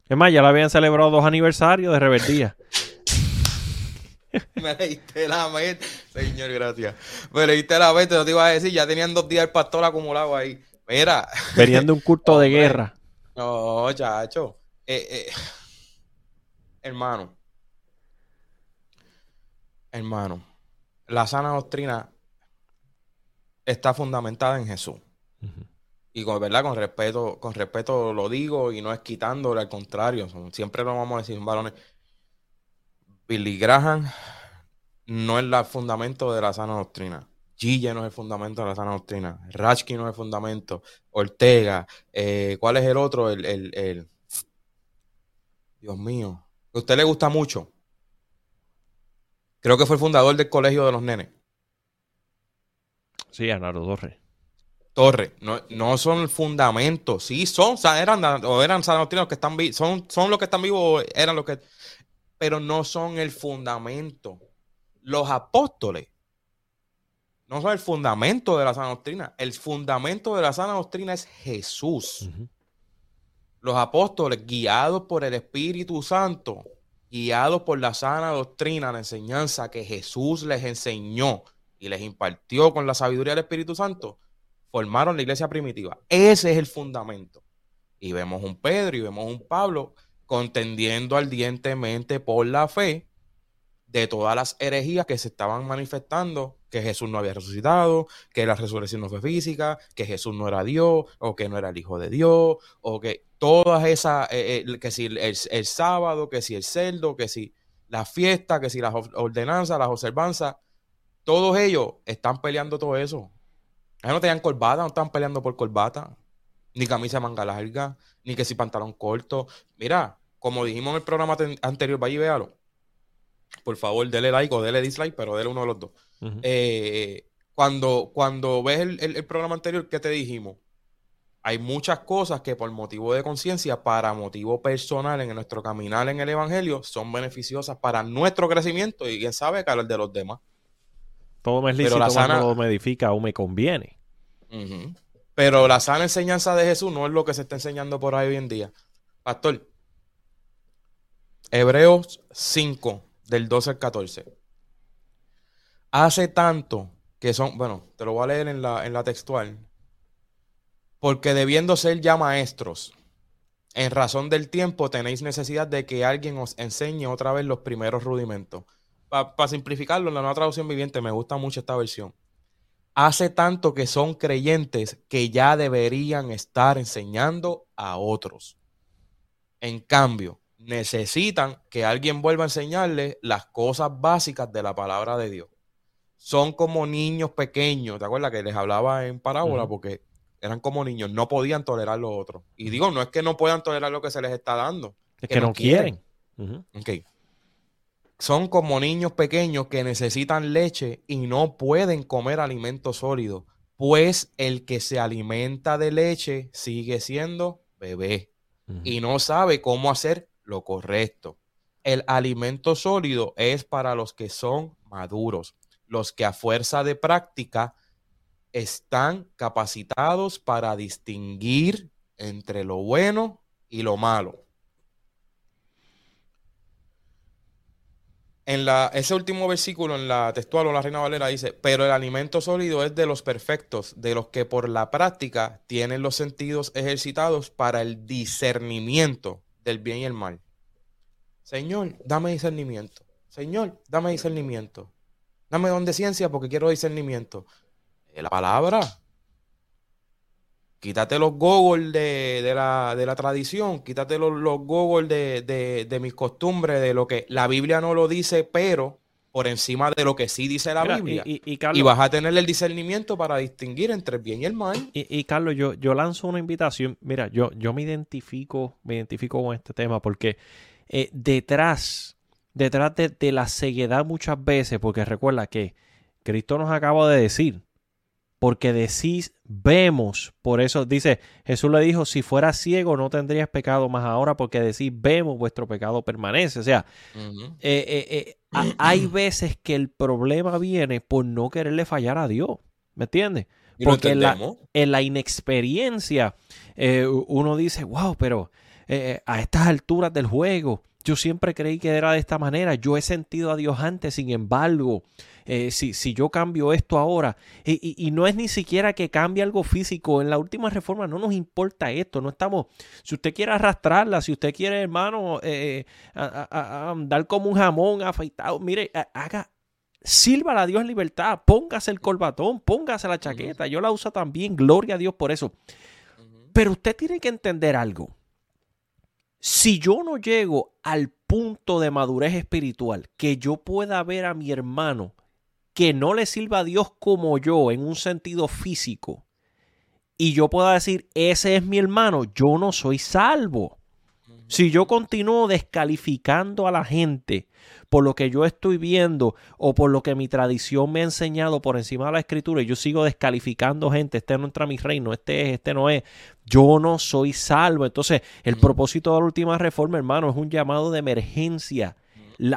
Es más, ya le habían celebrado dos aniversarios de rebeldía. Me leíste la mente. Señor, gracias. Me leíste la mente, no te iba a decir, ya tenían dos días el pastor acumulado ahí. Mira. Venían de un culto de guerra. No, chacho. Eh, eh, Hermano. Hermano. La sana doctrina está fundamentada en Jesús. Ujú. Y con verdad, con respeto, con respeto lo digo y no es quitándole, al contrario. siempre lo vamos a decir, varones. Billy Graham no es el fundamento de la sana doctrina. Gille no es el fundamento de la sana doctrina. Rashki no es el fundamento. Ortega. eh, ¿Cuál es el otro? El, el, el- Dios mío. A usted le gusta mucho. Creo que fue el fundador del colegio de los nenes. Sí, Anaro Torres. Torres, no, no son fundamentos, sí son, eran, o eran sanostrinos que están vivos, son, son los que están vivos, eran los que, pero no son el fundamento. Los apóstoles no son el fundamento de la sana doctrina. El fundamento de la sana doctrina es Jesús. Los apóstoles, guiados por el Espíritu Santo, guiados por la sana doctrina, la enseñanza que Jesús les enseñó y les impartió con la sabiduría del Espíritu Santo, formaron la iglesia primitiva. Ese es el fundamento. Y vemos un Pedro y vemos un Pablo contendiendo ardientemente por la fe de todas las herejías que se estaban manifestando, que Jesús no había resucitado, que la resurrección no fue física, que Jesús no era Dios, o que no era el Hijo de Dios, o que todas esas, eh, eh, que si el, sábado, que si el cerdo, que si la fiesta, que si las ordenanzas, las observanzas, todos ellos están peleando todo eso. Ellos no tenían corbata, no estaban peleando por corbata, ni camisa de manga larga, ni que si pantalón corto. Mira, como dijimos en el programa anterior, vaya y véalo por favor, dele like o dele dislike, pero dele uno de los dos. Eh, cuando, cuando ves el, programa anterior, ¿qué te dijimos? Hay muchas cosas que por motivo de conciencia, para motivo personal en nuestro caminar en el Evangelio, son beneficiosas para nuestro crecimiento y quién sabe que el de los demás. Todo me es lícito la sana... todo me edifica o me conviene. Pero la sana enseñanza de Jesús no es lo que se está enseñando por ahí hoy en día. Pastor, Hebreos 5, del 12 al 14. Hace tanto que son, bueno, te lo voy a leer en la, en la textual, porque debiendo ser ya maestros, en razón del tiempo tenéis necesidad de que alguien os enseñe otra vez los primeros rudimentos. Para simplificarlo, en la nueva traducción viviente me gusta mucho esta versión. Hace tanto que son creyentes que ya deberían estar enseñando a otros. En cambio, necesitan que alguien vuelva a enseñarles las cosas básicas de la palabra de Dios. Son como niños pequeños, ¿te acuerdas que les hablaba en parábola? Porque eran como niños, no podían tolerar lo otro. Y digo, no es que no puedan tolerar lo que se les está dando. Es que, no quieren. Son como niños pequeños que necesitan leche y no pueden comer alimento sólido, pues el que se alimenta de leche sigue siendo bebé y no sabe cómo hacer lo correcto. El alimento sólido es para los que son maduros, los que a fuerza de práctica están capacitados para distinguir entre lo bueno y lo malo. En la, ese último versículo, en la textual o la Reina Valera, dice, pero el alimento sólido es de los perfectos, de los que por la práctica tienen los sentidos ejercitados para el discernimiento del bien y el mal. Señor, dame discernimiento. Señor, dame discernimiento. Dame don de ciencia porque quiero discernimiento. La palabra. Quítate los goggles de, la, tradición, quítate los, los goggles de, mis costumbres, de lo que la Biblia no lo dice, pero por encima de lo que sí dice la Biblia. Y, vas a tener el discernimiento para distinguir entre el bien y el mal. Y, Carlos, yo, yo lanzo una invitación. Mira, yo, yo me identifico, me identifico con este tema porque eh, detrás, detrás de, la ceguedad muchas veces, porque recuerda que Cristo nos acaba de decir, porque decís, vemos, por eso dice, Jesús le dijo, si fuera ciego no tendrías pecado más ahora, porque decís, vemos, vuestro pecado permanece. O sea, eh, eh, hay veces que el problema viene por no quererle fallar a Dios, ¿me entiendes? Porque en, la, en la, inexperiencia uno dice, wow, pero eh, a estas alturas del juego. Yo siempre creí que era de esta manera. Yo he sentido a Dios antes, sin embargo, eh, si, si, yo cambio esto ahora, y, no es ni siquiera que cambie algo físico, en la última reforma no nos importa esto, no estamos, si usted quiere arrastrarla, si usted quiere, hermano, eh, dar como un jamón afeitado, mire, haga, sirva a Dios en libertad, póngase el colbatón, póngase la chaqueta, yo la uso también, gloria a Dios por eso. Pero usted tiene que entender algo. Si yo no llego al punto de madurez espiritual que yo pueda ver a mi hermano que no le sirva a Dios como yo en un sentido físico y yo pueda decir, ese es mi hermano, yo no soy salvo. Si yo continúo descalificando a la gente por lo que yo estoy viendo o por lo que mi tradición me ha enseñado por encima de la escritura y yo sigo descalificando gente, este no entra a mi reino, este es, este no es, yo no soy salvo. Entonces, el propósito de la última reforma, hermano, es un llamado de emergencia.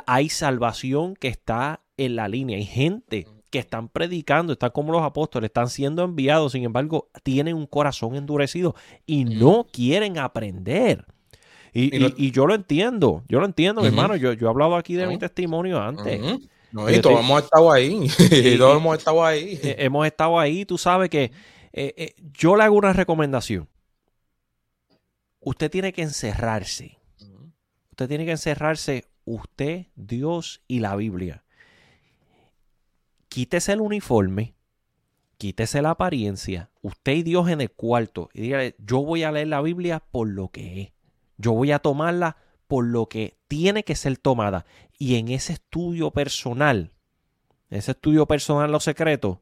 hay salvación que está en la línea, hay gente que están predicando, están como los apóstoles, están siendo enviados, sin embargo, tienen un corazón endurecido y no quieren aprender. Y, yo lo entiendo, yo lo entiendo, mi hermano. Yo, yo he hablado aquí de mi testimonio antes. y todos hemos estado ahí. y todos hemos estado ahí. Hemos estado ahí. Tú sabes que eh, eh, yo le hago una recomendación. Usted tiene que encerrarse. Usted tiene que encerrarse, usted, Dios y la Biblia quítese el uniforme, quítese la apariencia, usted y Dios en el cuarto y dígale, yo voy a leer la Biblia por lo que es. Yo voy a tomarla por lo que tiene que ser tomada. Y en ese estudio personal, ese estudio personal, los secretos,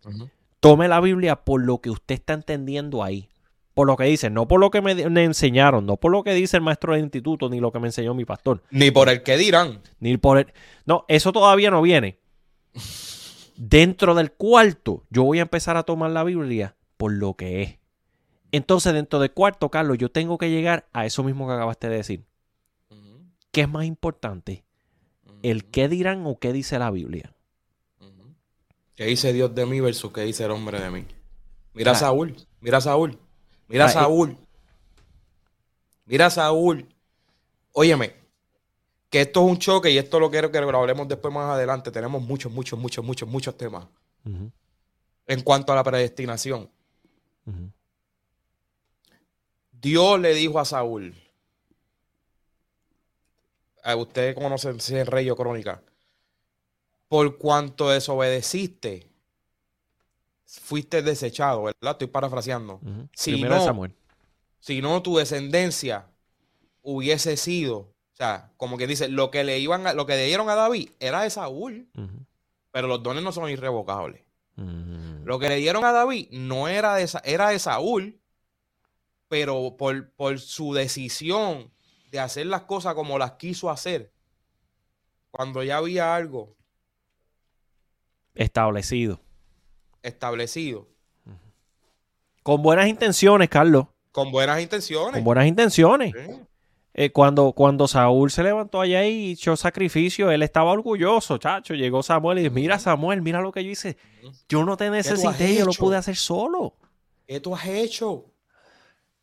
tome la Biblia por lo que usted está entendiendo ahí. Por lo que dice, no por lo que me, me, enseñaron, no por lo que dice el maestro del instituto, ni lo que me enseñó mi pastor. Ni por el que dirán. Ni por el. No, eso todavía no viene. Dentro del cuarto, yo voy a empezar a tomar la Biblia por lo que es. Entonces, dentro del cuarto, Carlos, yo tengo que llegar a eso mismo que acabaste de decir. ¿Qué es más importante? ¿El qué dirán o qué dice la Biblia? ¿Qué dice Dios de mí versus qué dice el hombre de mí? Mira a Saúl, mira a Saúl, mira a Saúl. Mira a Saúl. Óyeme, que esto es un choque y esto lo quiero que lo hablemos después más adelante. Tenemos muchos, muchos, muchos, muchos, muchos temas. En cuanto a la predestinación. Dios le dijo a Saúl, a usted conoce el rey o crónica, por cuanto desobedeciste, fuiste desechado, ¿verdad? Estoy parafraseando. si, no, si no, tu descendencia hubiese sido o sea, como que dice, lo que le iban lo que le dieron a David era de Saúl, pero los dones no son irrevocables. Lo que le dieron a David no era de, era de Saúl, pero por, por su decisión de hacer las cosas como las quiso hacer, cuando ya había algo establecido. Establecido. Con buenas intenciones, Carlos. Con buenas intenciones. Con buenas intenciones. Eh, cuando, cuando Saúl se levantó allá y echó sacrificio, él estaba orgulloso, chacho. Llegó Samuel y dijo, mira Samuel, mira lo que yo hice. Yo no te necesité, yo lo pude hacer solo. ¿Qué tú has hecho?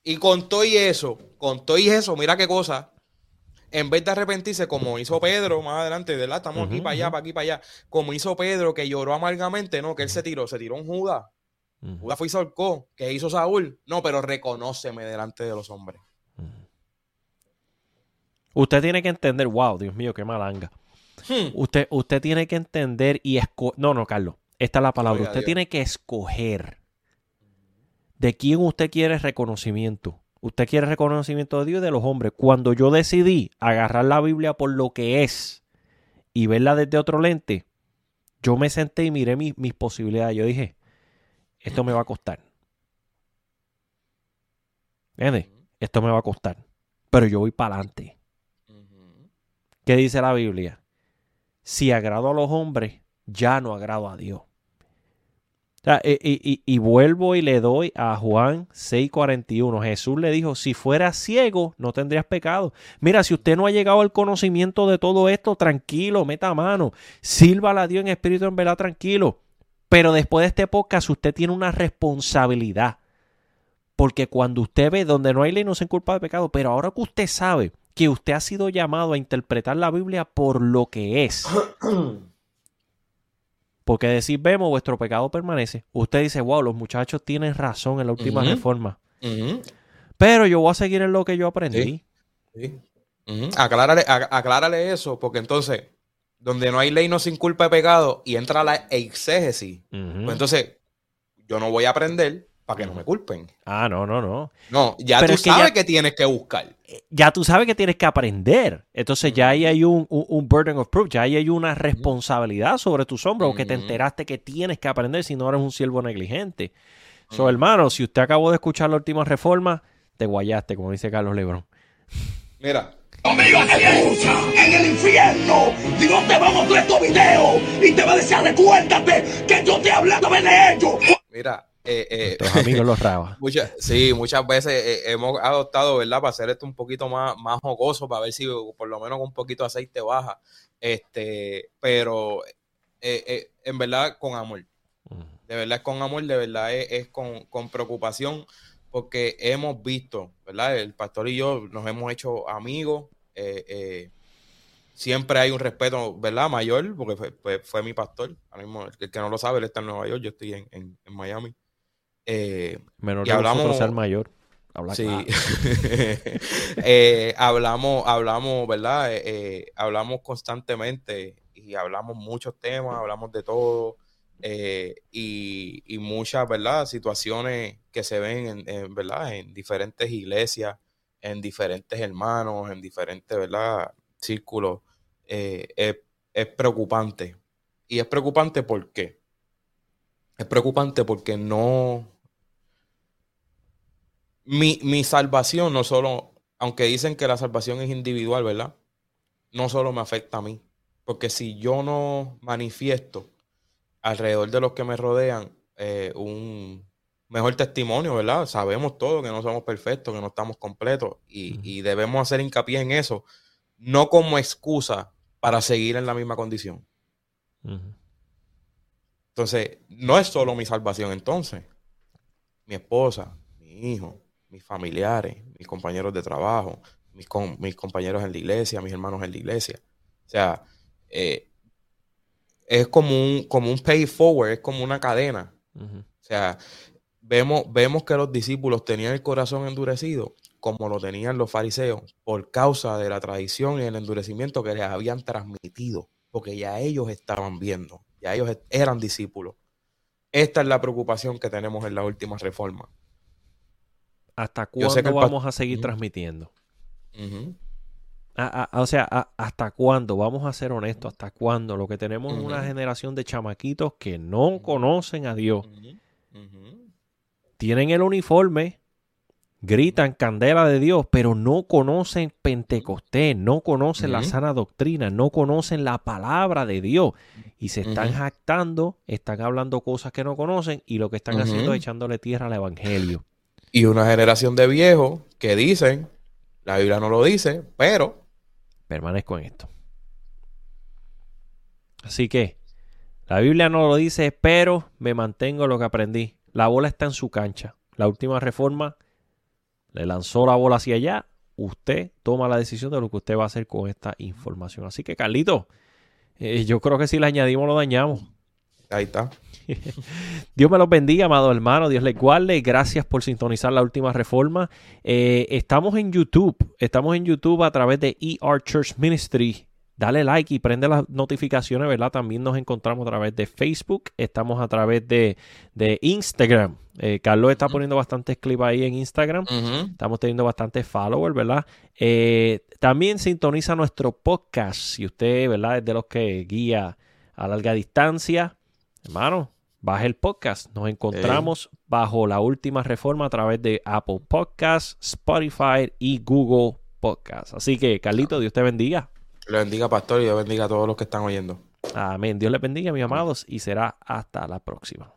Y con todo y eso, con todo y eso, mira qué cosa. En vez de arrepentirse, como hizo Pedro más adelante, ¿verdad? Estamos aquí para allá, para aquí, para allá. Como hizo Pedro, que lloró amargamente, no, que él se tiró, se tiró un Judas. Judas fue y solcó. ¿Qué hizo Saúl? No, pero reconóceme delante de los hombres. Usted tiene que entender, wow, Dios mío, qué malanga. Hmm. Usted, usted tiene que entender y escoger. No, no, Carlos, esta es la palabra. usted tiene que escoger de quién usted quiere reconocimiento. Usted quiere reconocimiento de Dios y de los hombres. Cuando yo decidí agarrar la Biblia por lo que es y verla desde otro lente, yo me senté y miré mis, mis posibilidades. Yo dije, esto me va a costar. ¿Entiendes? Esto me va a costar. Pero yo voy para adelante. ¿Qué dice la Biblia? Si agrado a los hombres, ya no agrado a Dios. Y, vuelvo y le doy a Juan 6:41. Jesús le dijo, si fueras ciego, no tendrías pecado. Mira, si usted no ha llegado al conocimiento de todo esto, tranquilo, meta mano. Sírvala a Dios en espíritu en verdad, tranquilo. Pero después de este podcast, usted tiene una responsabilidad. Porque cuando usted ve donde no hay ley, no se culpa de pecado. Pero ahora que usted sabe que usted ha sido llamado a interpretar la Biblia por lo que es. Porque decir vemos, vuestro pecado permanece. Usted dice, wow, los muchachos tienen razón en la última reforma. Pero yo voy a seguir en lo que yo aprendí. aclárale, eso, porque entonces, donde no hay ley no se inculpa de pecado y entra la exégesis. Pues entonces, yo no voy a aprender para que no me culpen. Ah, no, no, no. No, ya tú sabes que, tienes que buscar. Eh, ya tú sabes que tienes que aprender. Entonces ya ahí hay un, burden of proof, ya ahí hay una responsabilidad sobre tus hombros, que te enteraste que tienes que aprender si no eres un siervo negligente. So, hermano, si usted acabó de escuchar la última reforma, te guayaste, como dice Carlos Lebron. Mira, Conmigo en el infierno, Dios te va a mostrar estos videos y te va a decir, recuérdate que yo te hablé de ellos. Mira, eh, eh, amigos los rabas. sí, muchas veces eh, hemos adoptado, ¿verdad? Para hacer esto un poquito más, más jocoso, para ver si por lo menos con un poquito de aceite baja. Este, pero eh, en verdad con amor. De verdad es con amor, de verdad es, con, con preocupación porque hemos visto, ¿verdad? El pastor y yo nos hemos hecho amigos. Eh, eh, siempre hay un respeto, ¿verdad? Mayor, porque fue, mi pastor. el que no lo sabe, él está en Nueva York, yo estoy en, Miami. Eh, Menor y hablamos, ser mayor. sí. eh, hablamos, hablamos, ¿verdad? hablamos constantemente y hablamos muchos temas, hablamos de todo. Eh, y, muchas, ¿verdad? Situaciones que se ven, en, ¿verdad? En diferentes iglesias, en diferentes hermanos, en diferentes, ¿verdad? Círculos. Eh, es, preocupante. Y es preocupante porque es preocupante porque no... Mi, mi salvación no solo, aunque dicen que la salvación es individual, ¿verdad? No solo me afecta a mí. Porque si yo no manifiesto alrededor de los que me rodean eh, un mejor testimonio, ¿verdad? Sabemos todo que no somos perfectos, que no estamos completos y, debemos hacer hincapié en eso, no como excusa para seguir en la misma condición. Entonces, no es solo mi salvación entonces. Mi esposa, mi hijo, mis familiares, mis compañeros de trabajo, mis, mis compañeros en la iglesia, mis hermanos en la iglesia. O sea, eh, es como un, como un pay forward, es como una cadena. O sea, vemos, vemos que los discípulos tenían el corazón endurecido como lo tenían los fariseos por causa de la tradición y el endurecimiento que les habían transmitido, porque ya ellos estaban viendo, ya ellos eran discípulos. Esta es la preocupación que tenemos en la última reforma. ¿Hasta cuándo vamos a seguir transmitiendo? o sea, ¿hasta cuándo? Vamos a ser honestos, ¿hasta cuándo? Lo que tenemos es una generación de chamaquitos que no conocen a Dios. Tienen el uniforme, gritan candela de Dios, pero no conocen Pentecostés, no conocen la sana doctrina, no conocen la palabra de Dios. Y se están jactando, están hablando cosas que no conocen y lo que están haciendo es echándole tierra al Evangelio. Y una generación de viejos que dicen, la Biblia no lo dice, pero permanezco en esto. Así que la Biblia no lo dice, pero me mantengo lo que aprendí. La bola está en su cancha. La última reforma le lanzó la bola hacia allá. Usted toma la decisión de lo que usted va a hacer con esta información. Así que, Carlito, eh, yo creo que si le añadimos, lo dañamos. Ahí está. Dios me los bendiga, amado hermano. Dios les guarde. Gracias por sintonizar la última reforma. Eh, estamos en YouTube. Estamos en YouTube a través de ER Church Ministry. Dale like y prende las notificaciones, ¿verdad? También nos encontramos a través de Facebook. Estamos a través de, Instagram. Eh, Carlos está poniendo bastantes clips ahí en Instagram. Estamos teniendo bastantes followers, ¿verdad? Eh, también sintoniza nuestro podcast. Si usted, ¿verdad? Es de los que guía a larga distancia. Hermano, baje el podcast. Nos encontramos bajo la última reforma a través de Apple Podcasts, Spotify y Google Podcasts. Así que, Carlito, Dios te bendiga. Le bendiga, pastor, y Dios bendiga a todos los que están oyendo. Amén. Dios les bendiga, mis amados, y será hasta la próxima.